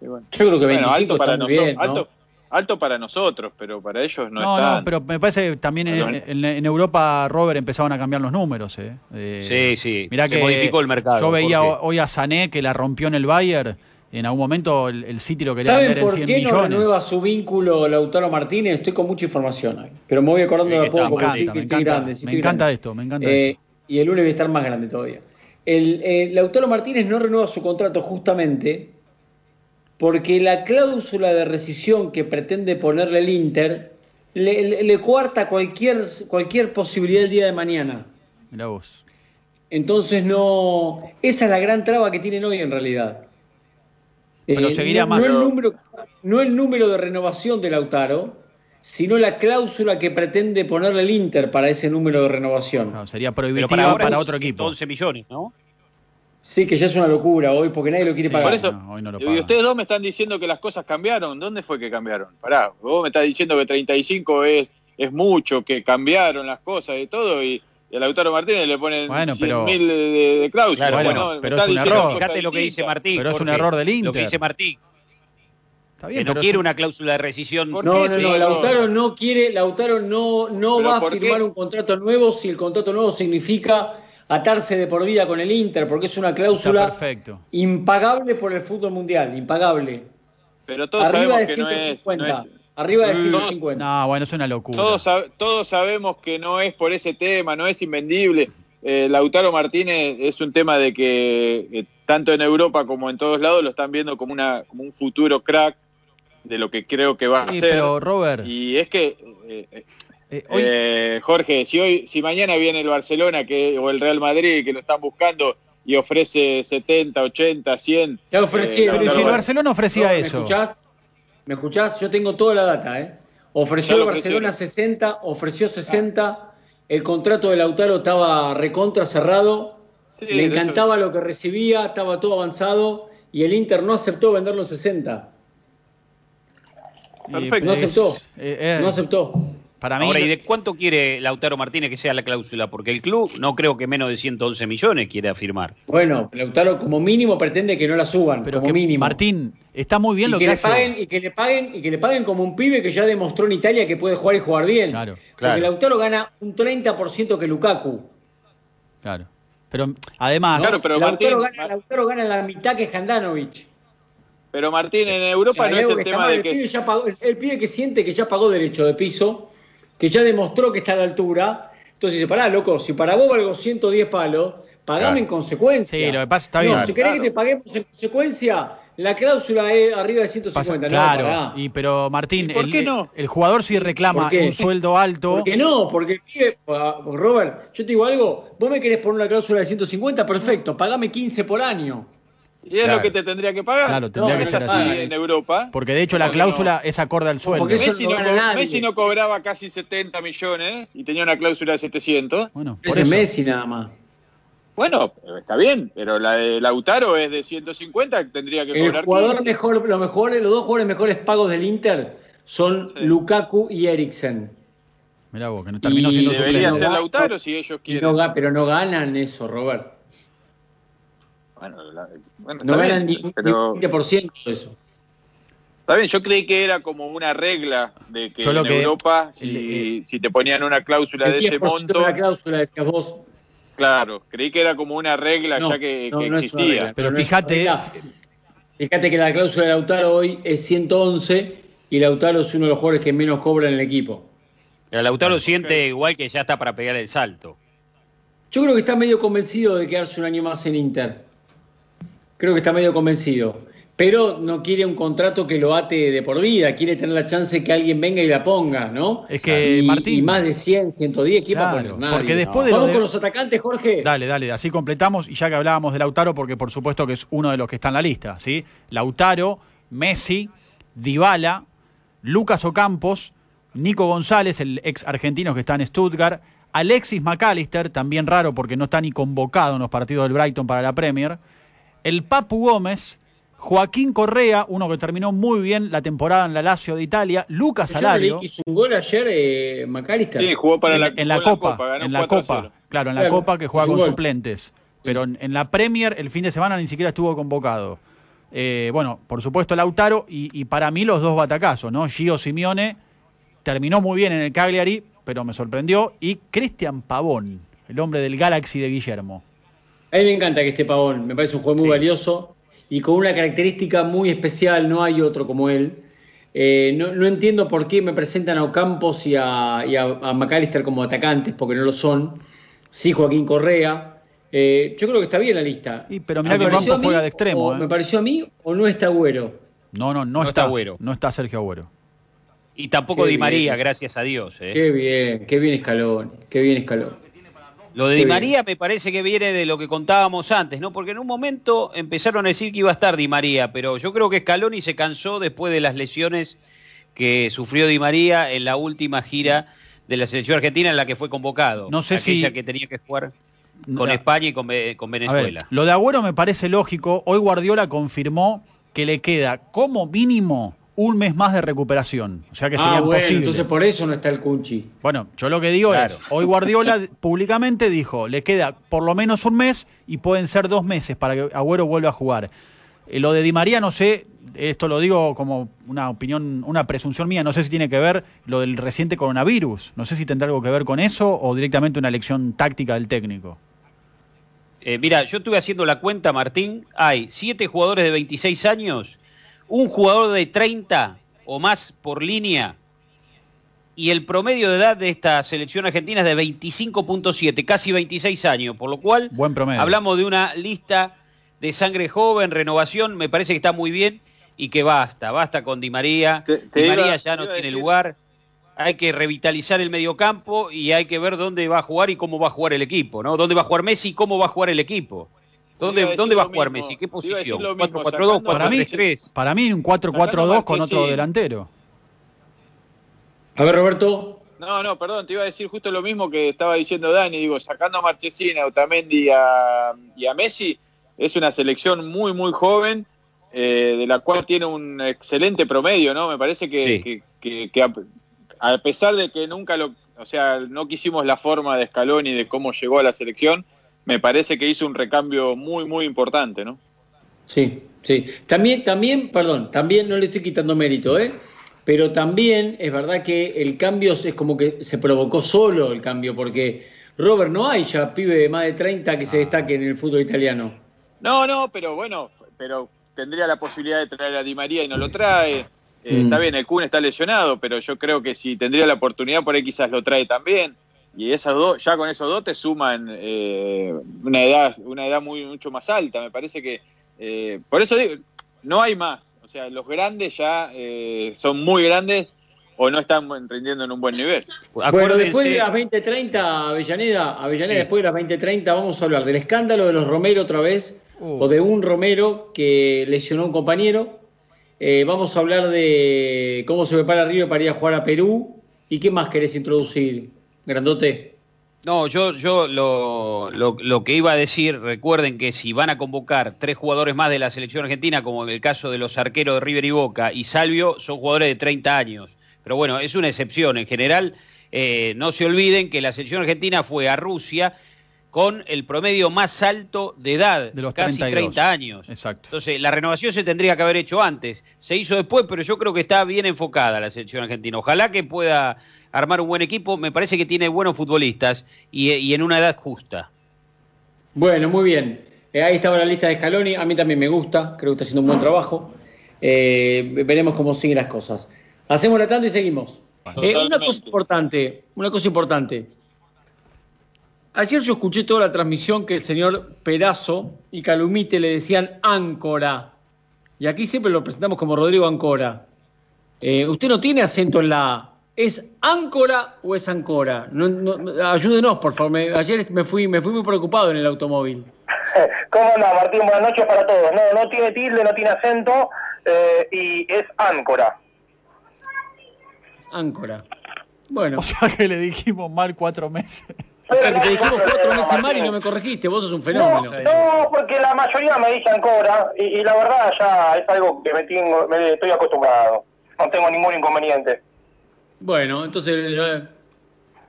Sí, bueno. Yo creo que Bueno, 25 alto para, está muy nosotros, bien, ¿no? alto, alto para nosotros, pero para ellos no, No, está. no, pero me parece que también en, Bueno. en- en Europa, Robert, empezaban a cambiar los números. ¿eh? Eh, sí, sí. Mirá se que modificó el mercado. Yo veía hoy a Sané que la rompió en el Bayern. En algún momento el, el City lo quería ¿Saben vender en por 100 qué no millones. renueva su vínculo Lautaro Martínez? Estoy con mucha información ahí. Pero me voy acordando Sí, de a poco. me encanta, estoy- me estoy encanta, grande, me encanta grande. esto, me encanta Eh, esto. y el lunes voy a estar más grande todavía. El, eh, Lautaro Martínez no renueva su contrato justamente porque la cláusula de rescisión que pretende ponerle el Inter le, le- le coarta cualquier, cualquier posibilidad el día de mañana. Mirá vos. Entonces no. Esa es la gran traba que tienen hoy en realidad. Pero seguiría no, más. No el, número, no el número de renovación de Lautaro, sino la cláusula que pretende ponerle el Inter para ese número de renovación. Claro, sería prohibitiva para para, otro equipo. 11 millones, ¿no? Sí, que ya es una locura hoy porque nadie lo quiere Sí, pagar. por eso- no, hoy no lo Y paga. ustedes dos me están diciendo que las cosas cambiaron. ¿Dónde fue que cambiaron? Pará, vos me estás diciendo que 35 es, es mucho, que cambiaron las cosas y todo, y, y a Lautaro Martínez le ponen Bueno, 100 pero- mil de, de- de cláusula. Claro, bueno, Me pero es un error. Fíjate lo que dice. Martín. Pero es un error del Lo que Inter. dice Martín. Está bien, que no quiere una cláusula de rescisión. ¿Por No, no, no? Lautaro no quiere, Lautaro no, no ¿Pero va a firmar qué? un contrato nuevo si el contrato nuevo significa atarse de por vida con el Inter, porque es una cláusula perfecto. impagable por el fútbol mundial, impagable. Pero todos Arriba de sabemos que no es, 150. no es- Arriba de Mm. 150. No, bueno, es una locura. Todos, sab- todos sabemos que no es por ese tema, no es invendible. Eh, Lautaro Martínez es un tema de que eh, tanto en Europa como en todos lados lo están viendo como, una, como un futuro crack de lo que creo que va a Sí, ser. pero Robert, Y es que, eh, eh, hoy- eh, Jorge, si hoy, si mañana viene el Barcelona que, o el Real Madrid que lo están buscando y ofrece 70, 80, 100. Ya ofrecieron. eh, pero si el Barcelona ofrecía ¿Me eso. escuchás? ¿Me escuchás? Yo tengo toda la data, ¿eh? Ofreció el lo Barcelona ofrecieron. 60, ofreció 60. El contrato de Lautaro estaba recontra cerrado. Sí, Le de eso- encantaba lo que recibía, estaba todo avanzado. Y el Inter no aceptó venderlo en 60. Y, Perfecto. No aceptó. eh, eh, No aceptó. Para mí, Ahora, ¿y de cuánto quiere Lautaro Martínez que sea la cláusula? Porque el club no creo que menos de 111 millones quiera firmar. Bueno, Lautaro como mínimo pretende que no la suban, pero como que mínimo. Martín, está muy bien y lo que, que, le hace. paguen, y que le paguen y que le paguen como un pibe que ya demostró en Italia que puede jugar y jugar bien. Claro, Claro. Porque Lautaro gana un 30% que Lukaku. claro. Pero además, Claro, pero Lautaro, Martín, gana, Lautaro gana la mitad que Handanovic. pero Martín, en O Europa sea, no es el tema mal. de el, que pibe ya pagó- el- el pibe que siente que ya pagó derecho de piso, que ya demostró que está a la altura. Entonces dice, pará, loco, si para vos valgo 110 palos, pagame Claro. en consecuencia. sí, lo que pasa está no, bien. si querés que te paguemos en consecuencia, la cláusula es arriba de 150. Pasa- no, claro, pará. y pero Martín, ¿Y por el, qué no? el jugador si reclama un sueldo alto, ¿Por qué no? Porque ah, Robert, yo te digo algo, vos me querés poner una cláusula de 150, perfecto, pagame 15 por año. Y es Claro. lo que te tendría que pagar. Claro, tendría No, que es ser así así. en Europa. porque de hecho la cláusula es acorde al sueldo. porque Messi no no. Messi no cobraba casi 70 millones y tenía una cláusula de 700. Bueno, por Ese eso. Messi nada más. Bueno, está bien, pero la de Lautaro es de 150, tendría que El cobrar jugador 15. mejor, los mejores, los dos jugadores mejores pagos del Inter son Sí. Lukaku y Eriksen. Mirá vos, que no terminó Y siendo Debería suplente. ser no, Lautaro si ellos quieren. no pero no ganan eso, Robert. Bueno, la- bueno, No ganan ni, ni pero un 20% de eso. está bien, yo creí que era como una regla de que en que- Europa, el- si, si te ponían una cláusula de ese 10% monto, de la cláusula, decías vos. claro, creí que era como una regla No, ya que, no, que no es una existía. regla. Pero fíjate. Fíjate que la cláusula de Lautaro hoy es 111 y Lautaro es uno de los jugadores que menos cobra en el equipo. El Lautaro siente igual que ya está para pegar el salto. Yo creo que está medio convencido de quedarse un año más en Inter. Creo que está medio convencido. Pero no quiere un contrato que lo ate de por vida. Quiere tener la chance que alguien venga y la ponga, ¿no? Es que, y, Martín- y más de 100, 110, ¿quién va a Claro, poner? Nadie. porque después de lo Vamos de- con los atacantes, Jorge. Dale, dale, así completamos y ya que hablábamos de Lautaro, porque por supuesto que es uno de los que está en la lista, ¿sí? Lautaro, Messi, Dybala, Lucas Ocampos, Nico González, el ex argentino que está en Stuttgart, Alexis McAllister, también raro porque no está ni convocado en los partidos del Brighton para la Premier, el Papu Gómez, Joaquín Correa, uno que terminó muy bien la temporada en la Lazio de Italia, Lucas Alario. hizo un gol ayer, eh, McAllister. Sí, jugó para en, la, en la jugó Copa, en la 4 a Copa, 0. claro, en la Claro, Copa que juega con gol. suplentes. Pero en, en la Premier el fin de semana ni siquiera estuvo convocado. Eh, bueno, por supuesto Lautaro y, y para mí los dos batacazos, ¿no? Gio Simeone terminó muy bien en el Cagliari, pero me sorprendió. Y Cristian Pavón, el hombre del Galaxy de Guillermo. A mí me encanta que esté Pavón, me parece un juego muy Sí. valioso y con una característica muy especial, no hay otro como él. Eh, no, no entiendo por qué me presentan a Ocampos y a, y a, a McAllister como atacantes, porque no lo son. Sí, Joaquín Correa. Eh, yo creo que está bien la lista. Y, pero mirá ¿Me que pareció Campos a mí juega de extremo. ¿eh? ¿Me pareció a mí o no está Agüero? No, no, no, No está, está Agüero. No está Sergio Agüero. Y tampoco Qué Di María, gracias a Dios. ¿eh? Qué bien, qué bien Escalón, qué bien Escalón. Lo de Qué Di bien. María me parece que viene de lo que contábamos antes, ¿no? Porque en un momento empezaron a decir que iba a estar Di María, pero yo creo que Scaloni se cansó después de las lesiones que sufrió Di María en la última gira de la selección argentina en la que fue convocado. No sé Aquella si- que tenía que jugar con La- España y con, ver, Venezuela. lo de Agüero me parece lógico. Hoy Guardiola confirmó que le queda como mínimo un mes más de recuperación. O sea que sería Ah, bueno, imposible. entonces por eso no está el Cunchi. Bueno, yo lo que digo Claro. es, hoy Guardiola públicamente dijo, le queda por lo menos un mes y pueden ser dos meses para que Agüero vuelva a jugar. Eh, lo de Di María, no sé, esto lo digo como una opinión, una presunción mía, no sé si tiene que ver lo del reciente coronavirus, no sé si tendrá algo que ver con eso o directamente una elección táctica del técnico. Eh, mira, yo estuve haciendo la cuenta, Martín, hay siete jugadores de 26 años, un jugador de 30 o más por línea y el promedio de edad de esta selección argentina es de 25.7, casi 26 años, por lo cual Buen promedio. hablamos de una lista de sangre joven, renovación, me parece que está muy bien y que basta, basta con Di María. Te- te Di iba- María ya no tiene decir- lugar. Hay que revitalizar el mediocampo y hay que ver dónde va a jugar y cómo va a jugar el equipo, ¿no? ¿Dónde va a jugar Messi y cómo va a jugar el equipo? ¿Dónde, dónde va a jugar mismo. Messi? ¿Qué posición? lo mismo, 4-4-2, sacando a Para mí, 4-3-3. para mí un 4-4-2 con otro delantero. A ver, Roberto. No, no, perdón, te iba a decir justo lo mismo que estaba diciendo Dani. Digo, sacando a Marchesín, a Otamendi y a, y a Messi, es una selección muy, muy joven, eh, de la cual tiene un excelente promedio, ¿no? Me parece que, Sí. que- que- que a, a pesar de que nunca lo. O sea, no quisimos la forma de Scaloni de cómo llegó a la selección, me parece que hizo un recambio muy, muy importante, ¿no? Sí, sí. También, también, perdón, también no le estoy quitando mérito, ¿eh? Pero también es verdad que el cambio es como que se provocó solo el cambio, porque Robert, no hay ya pibe de más de 30 que se destaque en el fútbol italiano. No, no, pero bueno, pero tendría la posibilidad de traer a Di María y no lo trae. Eh, Mm. Está bien, el Kun está lesionado, pero yo creo que si tendría la oportunidad, por ahí quizás lo trae también. Y esas dos, ya con esos dos te suman eh, una edad, una edad muy mucho más alta. Me parece que eh, por eso digo, no hay más. O sea, los grandes ya eh, son muy grandes o no están rindiendo en un buen nivel. Bueno, Acuérdense- después de las 20.30, Avellaneda, Avellaneda, Sí. después de las 20.30 vamos a hablar del escándalo de los Romero otra vez, Uh. o de un Romero que lesionó a un compañero. Eh, vamos a hablar de cómo se prepara River para ir a jugar a Perú. ¿Y qué más querés introducir, Grandote? No, yo, yo lo, lo- lo que iba a decir, recuerden que si van a convocar tres jugadores más de la selección argentina, como en el caso de los arqueros de River y Boca y Salvio, son jugadores de 30 años. Pero bueno, es una excepción. En general, eh, no se olviden que la selección argentina fue a Rusia con el promedio más alto de edad, De los casi 32. 30 años. Exacto. Entonces, la renovación se tendría que haber hecho antes. Se hizo después, pero yo creo que está bien enfocada la selección argentina. Ojalá que pueda armar un buen equipo. Me parece que tiene buenos futbolistas y, y en una edad justa. Bueno, muy bien. Eh, ahí estaba la lista de Scaloni. A mí también me gusta. Creo que está haciendo un buen trabajo. Eh, veremos cómo siguen las cosas. Hacemos la tanda y seguimos. Eh, una cosa importante, una cosa importante. Ayer yo escuché toda la transmisión que el señor Perazo y Calumite le decían Áncora. Y aquí siempre lo presentamos como Rodrigo Ancora. Eh, usted no tiene acento en la A. ¿Es Áncora o es Ancora? No- no- ayúdenos, por favor. Me- ayer me fui, me fui muy preocupado en el automóvil. ¿Cómo anda, Martín? Buenas noches para todos. No, no tiene tilde, no tiene acento eh, y es áncora. Es Áncora. Bueno, O sea que le dijimos mal cuatro meses. o sea, que te no, dijimos no, cuatro no, meses mal y no me corregiste. Vos sos un No, fenómeno. no, porque la mayoría me dice ancora y, y la verdad ya es algo que me, tengo, me estoy acostumbrado. No tengo ningún inconveniente. Bueno, entonces. eh,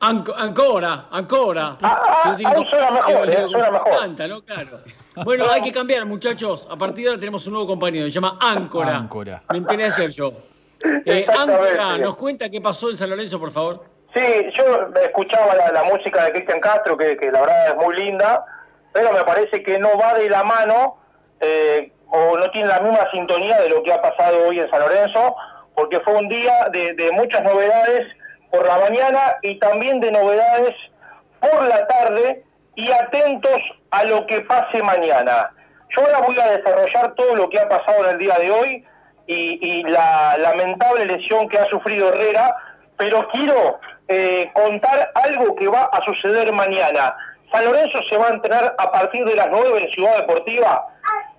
Anco- Ancora, Ancora. Ah, ah, digo, ahí suena mejor, digo, eh, suena me mejor. ¿no? Claro. Bueno, hay que cambiar, muchachos. A partir de ahora tenemos un nuevo compañero, se llama Áncora. Áncora. Me enteré ayer yo. Eh. Áncora, ¿nos cuenta qué pasó en San Lorenzo, por favor? Sí, yo escuchaba la, la música de Cristian Castro, que, que la verdad es muy linda, pero me parece que no va de la mano eh, o no tiene la misma sintonía de lo que ha pasado hoy en San Lorenzo, porque fue un día de, muchas novedades por la mañana y también de novedades por la tarde y atentos a lo que pase mañana. Yo ahora voy a desarrollar todo lo que ha pasado en el día de hoy y, y la lamentable lesión que ha sufrido Herrera, pero quiero eh, contar algo que va a suceder mañana. San Lorenzo se va a entrenar a partir de las 9 en Ciudad Deportiva,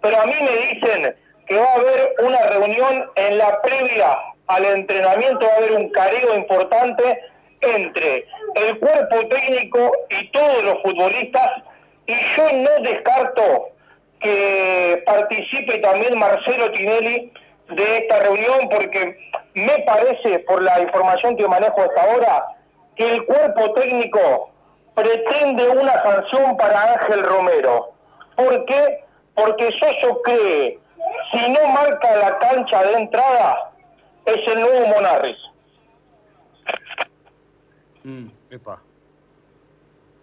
pero a mí me dicen que va a haber una reunión en la previa al entrenamiento, va a haber un careo importante entre el cuerpo técnico y todos los futbolistas, y yo no descarto que participe también Marcelo Tinelli de esta reunión porque me parece, por la información que manejo hasta ahora, que el cuerpo técnico pretende una sanción para Ángel Romero. ¿Por qué? Porque Soso cree, si no marca la cancha de entrada, es el nuevo Monarris. Mm.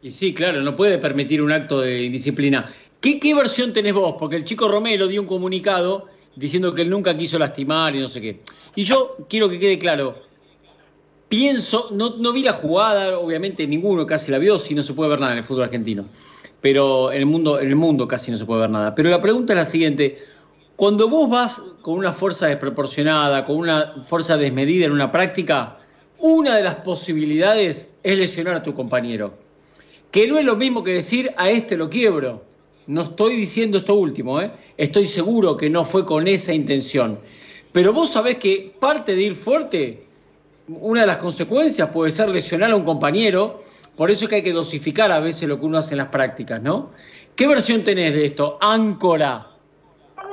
Y sí, claro, no puede permitir un acto de indisciplina. ¿Qué, ¿Qué versión tenés vos? Porque el chico Romero dio un comunicado diciendo que él nunca quiso lastimar y no sé qué. Y yo quiero que quede claro, pienso, no, no vi la jugada, obviamente ninguno casi la vio, si no se puede ver nada en el fútbol argentino. Pero en el mundo, en el mundo casi no se puede ver nada. Pero la pregunta es la siguiente. Cuando vos vas con una fuerza desproporcionada, con una fuerza desmedida en una práctica, una de las posibilidades es lesionar a tu compañero. Que no es lo mismo que decir a este lo quiebro. No estoy diciendo esto último, ¿eh? estoy seguro que no fue con esa intención. Pero vos sabés que parte de ir fuerte, una de las consecuencias puede ser lesionar a un compañero, por eso es que hay que dosificar a veces lo que uno hace en las prácticas, ¿no? ¿Qué versión tenés de esto? Áncora.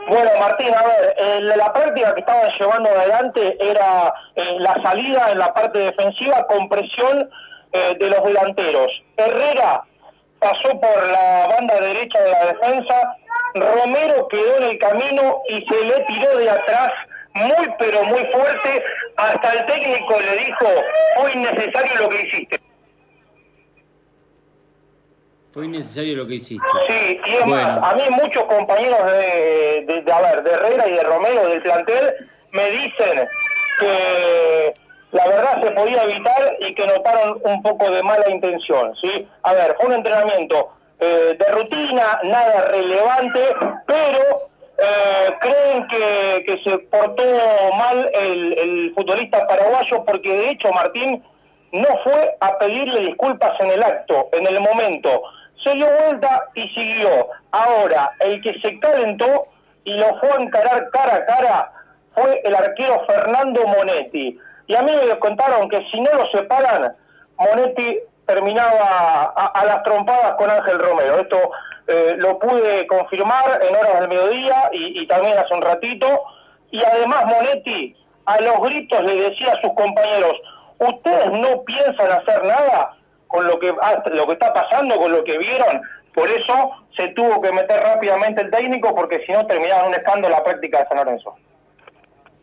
Bueno, Martín, a ver, la práctica que estaban llevando adelante era eh, la salida en la parte defensiva con presión eh, de los delanteros. Herrera pasó por la banda derecha de la defensa, Romero quedó en el camino y se le tiró de atrás muy pero muy fuerte, hasta el técnico le dijo, fue innecesario lo que hiciste. Fue innecesario lo que hiciste. Sí, y es más, a mí muchos compañeros de, de, de, a ver, de Herrera y de Romero del plantel me dicen que la verdad se podía evitar y que notaron un poco de mala intención, ¿sí? A ver, fue un entrenamiento eh, de rutina, nada relevante, pero eh, creen que, que, se portó mal el, el futbolista paraguayo porque de hecho Martín no fue a pedirle disculpas en el acto, en el momento. Se dio vuelta y siguió. Ahora, el que se calentó y lo fue a encarar cara a cara fue el arquero Fernando Monetti. Y a mí me contaron que si no lo separan, Monetti terminaba a, las trompadas con Ángel Romero. Esto eh, lo pude confirmar en horas del mediodía y, y, también hace un ratito. Y además Monetti a los gritos le decía a sus compañeros, ustedes no piensan hacer nada con lo que, ah, lo que está pasando, con lo que vieron. Por eso se tuvo que meter rápidamente el técnico porque si no terminaban un escándalo la práctica de San Lorenzo.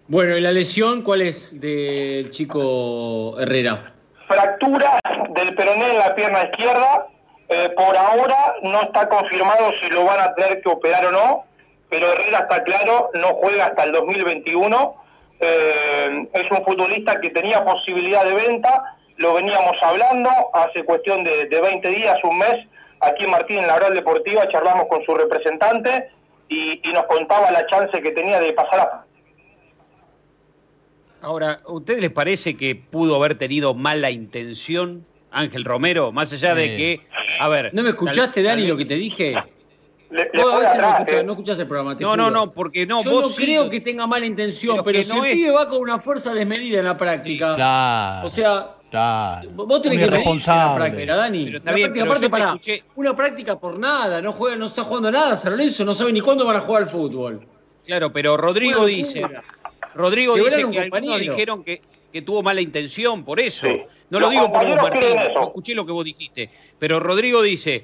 Bueno, ¿y la lesión cuál es del chico Herrera? Fractura del peroné en la pierna izquierda. Eh, por ahora no está confirmado si lo van a tener que operar o no, pero Herrera está claro, no juega hasta el 2021. Eh, es un futbolista que tenía posibilidad de venta, lo veníamos hablando hace cuestión de, de 20 días, un mes, aquí en Martín, en la Oral Deportiva, charlamos con su representante y, y nos contaba la chance que tenía de pasar a Ahora, ¿a ustedes les parece que pudo haber tenido mala intención Ángel Romero? Más allá de que, a ver... ¿No me escuchaste, Dani, lo que te dije? Le, le a veces no, escuchás, no escuchás el programa. No, no, no, porque no. Yo vos no sí, creo que tenga mala intención, pero, pero si no el es- pibe va con una fuerza desmedida en la práctica. Claro. O sea, Claro. vos tenés que la irresponsable. práctica, Dani. Pero está La bien, práctica, pero aparte, para escuché- una práctica por nada, no juega, no está jugando nada, San Lorenzo no sabe ni cuándo van a jugar al fútbol. Claro, pero Rodrigo Una dice. Rodrigo Quebrar dice que algunos dijeron que, que tuvo mala intención, por eso. Sí. No lo Los digo por vos, Martín, yo escuché lo que vos dijiste. Pero Rodrigo dice,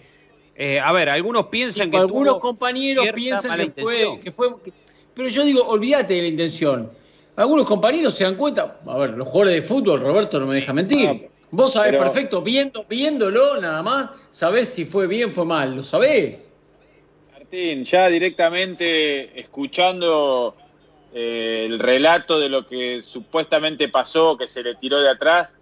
eh, a ver, algunos piensan que algunos tuvo compañeros piensan mala que fue, que fue. que- pero yo digo, olvídate de la intención. Algunos compañeros se dan cuenta. A ver, los jugadores de fútbol, Roberto no me deja mentir. No, Vos sabés pero- perfecto, viendo, viéndolo nada más, sabés si fue bien, fue mal, lo sabés. Martín, ya directamente escuchando eh, el relato de lo que supuestamente pasó, que se le tiró de atrás,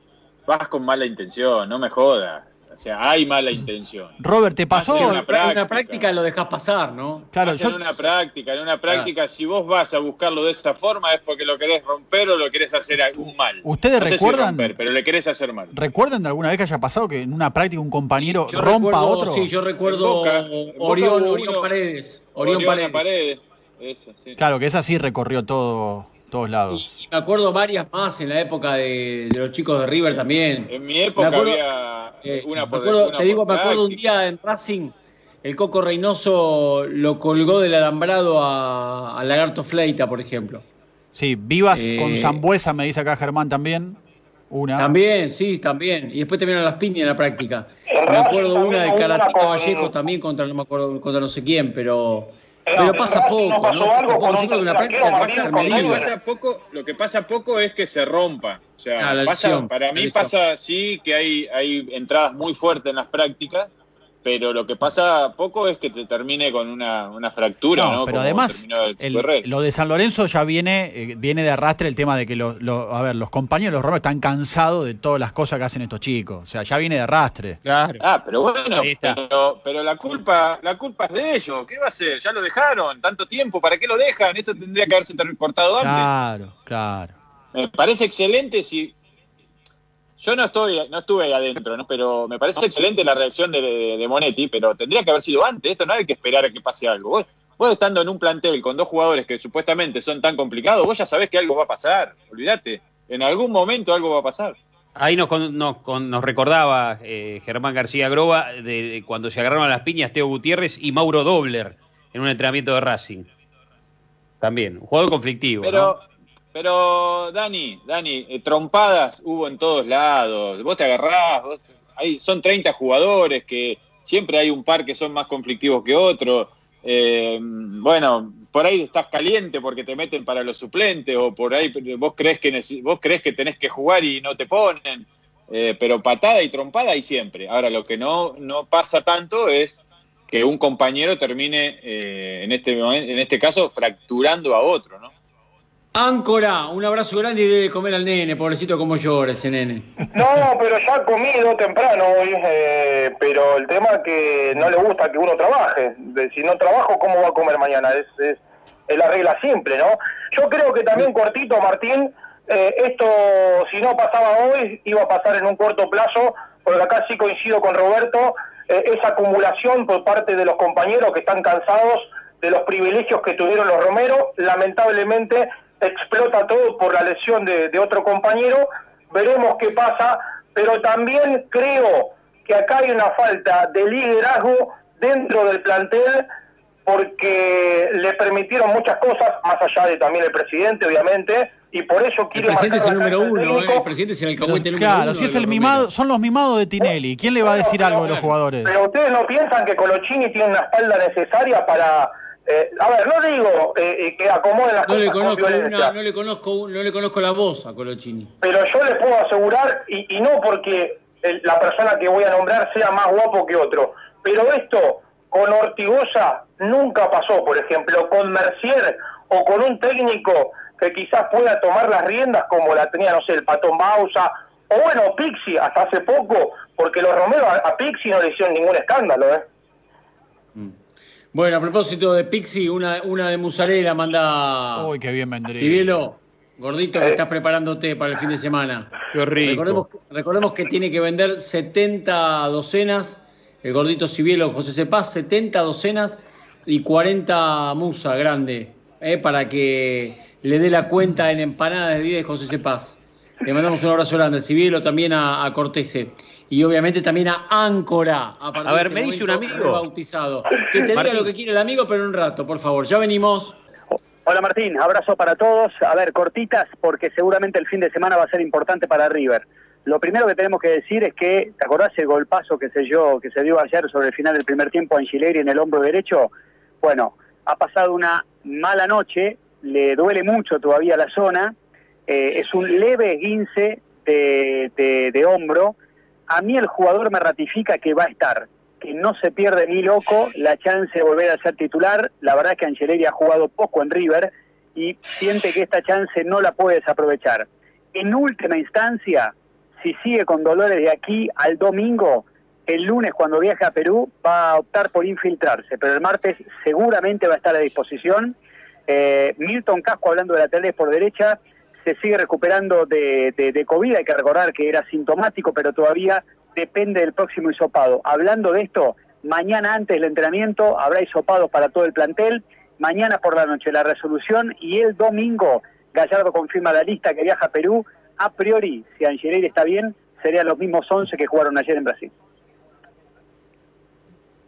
vas con mala intención, no me jodas. O sea, hay mala intención. Robert, ¿te pasó? En una una práctica. lo dejás pasar, ¿no? Claro, Vas en yo, una práctica, en una práctica, si vos vas a buscarlo de esa forma es porque lo querés romper o lo querés hacer algún mal. ¿Ustedes No sé si recuerdan? romper, pero le querés hacer mal. ¿recuerdan de alguna vez que haya pasado que en una práctica un compañero Yo rompa a recuerdo- otro? Sí, yo recuerdo Boca, Boca Orión, Paredes. Orión Paredes. Paredes. Eso, sí. Claro, que esa sí recorrió todo, todos lados. Y me acuerdo varias más en la época de, de los chicos de River también. En mi época acuerdo- había Eh, una me por acuerdo- una te digo, por me acuerdo un día en Racing, el Coco Reynoso lo colgó del alambrado a, a Lagarto Fleita, por ejemplo. Sí, Vivas Eh, con Zambuesa, me dice acá Germán también. Una. También, sí, también. Y después terminaron las piñas en la práctica. En Me acuerdo una de con- Vallejo también contra no me acuerdo contra no sé quién, pero Pero pasa poco, no pasa Martín, medio. con Lo que River. pasa poco, lo que pasa poco es que se rompa. O sea, Ah, pasa- para mí pasa sí que hay, hay entradas muy fuertes en las prácticas, pero lo que pasa poco es que te termine con una, una fractura, No, ¿no? pero Como además, el lo de San Lorenzo ya viene, eh, viene de arrastre el tema de que los, los- a ver, los compañeros de los Romeros están cansados de todas las cosas que hacen estos chicos. O sea, ya viene de arrastre. Claro. Ah, pero bueno, pero, pero la culpa la culpa es de ellos. ¿Qué va a hacer? Ya lo dejaron tanto tiempo. ¿Para qué lo dejan? Esto tendría que haberse cortado antes. Claro, claro. Me parece excelente si. Yo no estoy, no estuve ahí adentro, ¿no? pero me parece excelente la reacción de, de- de Monetti, pero tendría que haber sido antes. Esto no hay que esperar a que pase algo. Vos, vos estando en un plantel con dos jugadores que supuestamente son tan complicados, vos ya sabés que algo va a pasar. Olvídate. En algún momento algo va a pasar. Ahí nos, con- nos, con- nos recordaba eh, Germán García Groba de, de cuando se agarraron a las piñas Teo Gutiérrez y Mauro Dobler en un entrenamiento de Racing. También, un jugador conflictivo. Pero, ¿no? Pero Dani, Dani, eh, trompadas hubo en todos lados. Vos te agarrás, vos- hay, son 30 jugadores que siempre hay un par que son más conflictivos que otros. Eh, bueno, por ahí estás caliente porque te meten para los suplentes o por ahí vos crees que vos crees que tenés que jugar y no te ponen. Eh, pero patada y trompada hay siempre. Ahora, lo que no, no pasa tanto es que un compañero termine, eh, en, este, en este caso, fracturando a otro. Áncora, un abrazo grande y debe comer al nene, pobrecito como llora ese nene. No, pero ya ha comido temprano hoy, eh, pero el tema es que no le gusta que uno trabaje. De- si no trabajo, ¿cómo va a comer mañana? Es, es, es la regla simple, ¿no? Yo creo que también cortito, Martín, eh, esto si no pasaba hoy, iba a pasar en un corto plazo, porque acá sí coincido con Roberto, eh, esa acumulación por parte de los compañeros que están cansados de los privilegios que tuvieron los Romero, lamentablemente explota todo por la lesión de, de otro compañero, veremos qué pasa, pero también creo que acá hay una falta de liderazgo dentro del plantel porque le permitieron muchas cosas, más allá de también el presidente, obviamente, y por eso El quiere presidente es el número uno, ¿eh? técnico. el presidente es el Pero, alcahuete número claro, uno si es el mimado, son los mimados de Tinelli. ¿Quién le va a decir algo a los claro. jugadores? Pero ustedes no piensan que Colochini tiene una espalda necesaria para... eh, a ver, no digo eh, eh, que acomoden las No cosas conozco una, no, le conozco, no le conozco la voz a Colochini. pero yo les puedo asegurar, y, y no porque el- la persona que voy a nombrar sea más guapo que otro, pero esto con Ortigosa nunca pasó, por ejemplo, con Mercier o con un técnico que quizás pueda tomar las riendas como la tenía, no sé, el Patón Bausa, o bueno, Pixi hasta hace poco, porque los Romero a, a Pixi no le hicieron ningún escándalo, ¿eh? Bueno, a propósito de Pixi, una, una de Musarela manda Uy, qué bien vendría. Cibielo, gordito, que Eh. estás preparándote para el fin de semana. Qué rico. Recordemos, recordemos que tiene que vender 70 docenas, el gordito Cibielo, José Cepaz, 70 docenas y 40 musa grande, eh, para que le dé la cuenta en empanadas de 10 de José Cepaz. Le mandamos un abrazo grande a Cibielo, también a, a Cortese. Y obviamente también a Áncora. A, ver, de me este dice un amigo. rebautizado. Que te diga lo que quiere el amigo, pero en un rato, por favor. Ya venimos. Hola Martín, abrazo para todos. A ver, cortitas, porque seguramente el fin de semana va a ser importante para River. Lo primero que tenemos que decir es que, ¿te acordás el golpazo que se dio, que se dio ayer sobre el final del primer tiempo a Angileri en el hombro derecho? Bueno, ha pasado una mala noche, le duele mucho todavía la zona, eh, es un leve esguince de, de- de hombro. A mí el jugador me ratifica que va a estar, que no se pierde ni loco la chance de volver a ser titular. La verdad es que Angeleri ha jugado poco en River y siente que esta chance no la puede desaprovechar. En última instancia, si sigue con dolores de aquí al domingo, el lunes cuando viaje a Perú va a optar por infiltrarse, pero el martes seguramente va a estar a disposición. Eh, Milton Casco, hablando de laterales por derecha, se sigue recuperando de, de, de COVID, hay que recordar que era sintomático, pero todavía depende del próximo hisopado. Hablando de esto, mañana antes del entrenamiento habrá hisopados para todo el plantel, mañana por la noche la resolución y el domingo Gallardo confirma la lista que viaja a Perú. A priori, si Angeleri está bien, serían los mismos 11 que jugaron ayer en Brasil.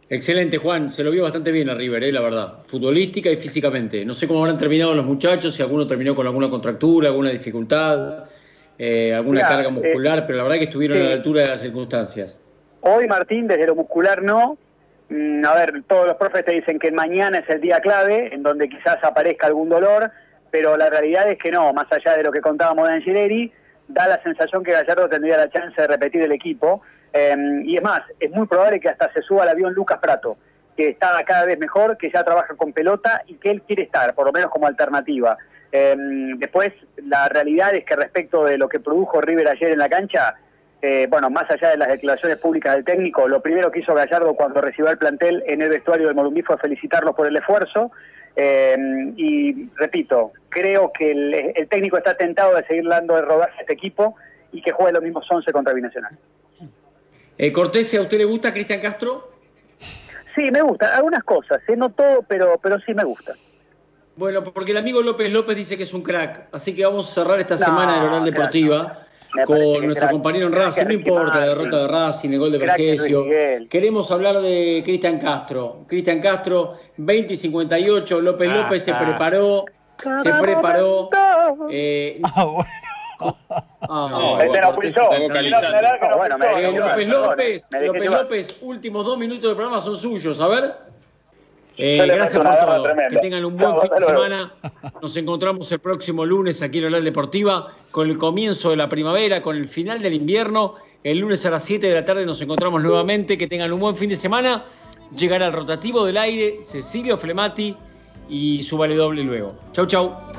Excelente, Juan. Se lo vio bastante bien a River, eh, la verdad. Futbolística y físicamente. No sé cómo habrán terminado los muchachos, si alguno terminó con alguna contractura, alguna dificultad, eh, alguna carga eh, muscular, pero la verdad que estuvieron a la altura de las circunstancias. Hoy Martín, desde lo muscular no, mm, a ver, todos los profes te dicen que mañana es el día clave, en donde quizás aparezca algún dolor, pero la realidad es que no, más allá de lo que contábamos de Angileri, da la sensación que Gallardo tendría la chance de repetir el equipo. Eh, y es más, es muy probable que hasta se suba al avión Lucas Prato, que está cada vez mejor, que ya trabaja con pelota y que él quiere estar, por lo menos como alternativa. Eh, después, la realidad es que respecto de lo que produjo River ayer en la cancha, eh, bueno, más allá de las declaraciones públicas del técnico, lo primero que hizo Gallardo cuando recibió el plantel en el vestuario del Morumbí fue felicitarlos por el esfuerzo. Eh, y repito, creo que el, técnico está tentado de seguir dando de rodarse a este equipo y que juegue los mismos 11 contra Binacional. Eh, Cortés, ¿a usted le gusta Cristian Castro? Sí, me gusta, algunas cosas, ¿eh? no todo, pero, pero sí me gusta. Bueno, porque el amigo López López dice que es un crack, así que vamos a cerrar esta semana de Oral Deportiva con nuestro compañero en Racing, no importa la derrota de Racing, el gol de Vergesio. Queremos hablar de Cristian Castro. Cristian Castro, 20 y 58, López ah, López se preparó, se preparó. Eh, ah, bueno. Ah, López López, López López, últimos dos minutos del programa son suyos. A ver. Eh, gracias por todo. Que tengan un buen fin de semana. Nos encontramos el próximo lunes aquí en Oral Deportiva con el comienzo de la primavera, con el final del invierno. El lunes a las 7 de la tarde nos encontramos nuevamente. Que tengan un buen fin de semana. Llegará al rotativo del aire Cecilio Flemati y su vale doble luego. Chau, chau.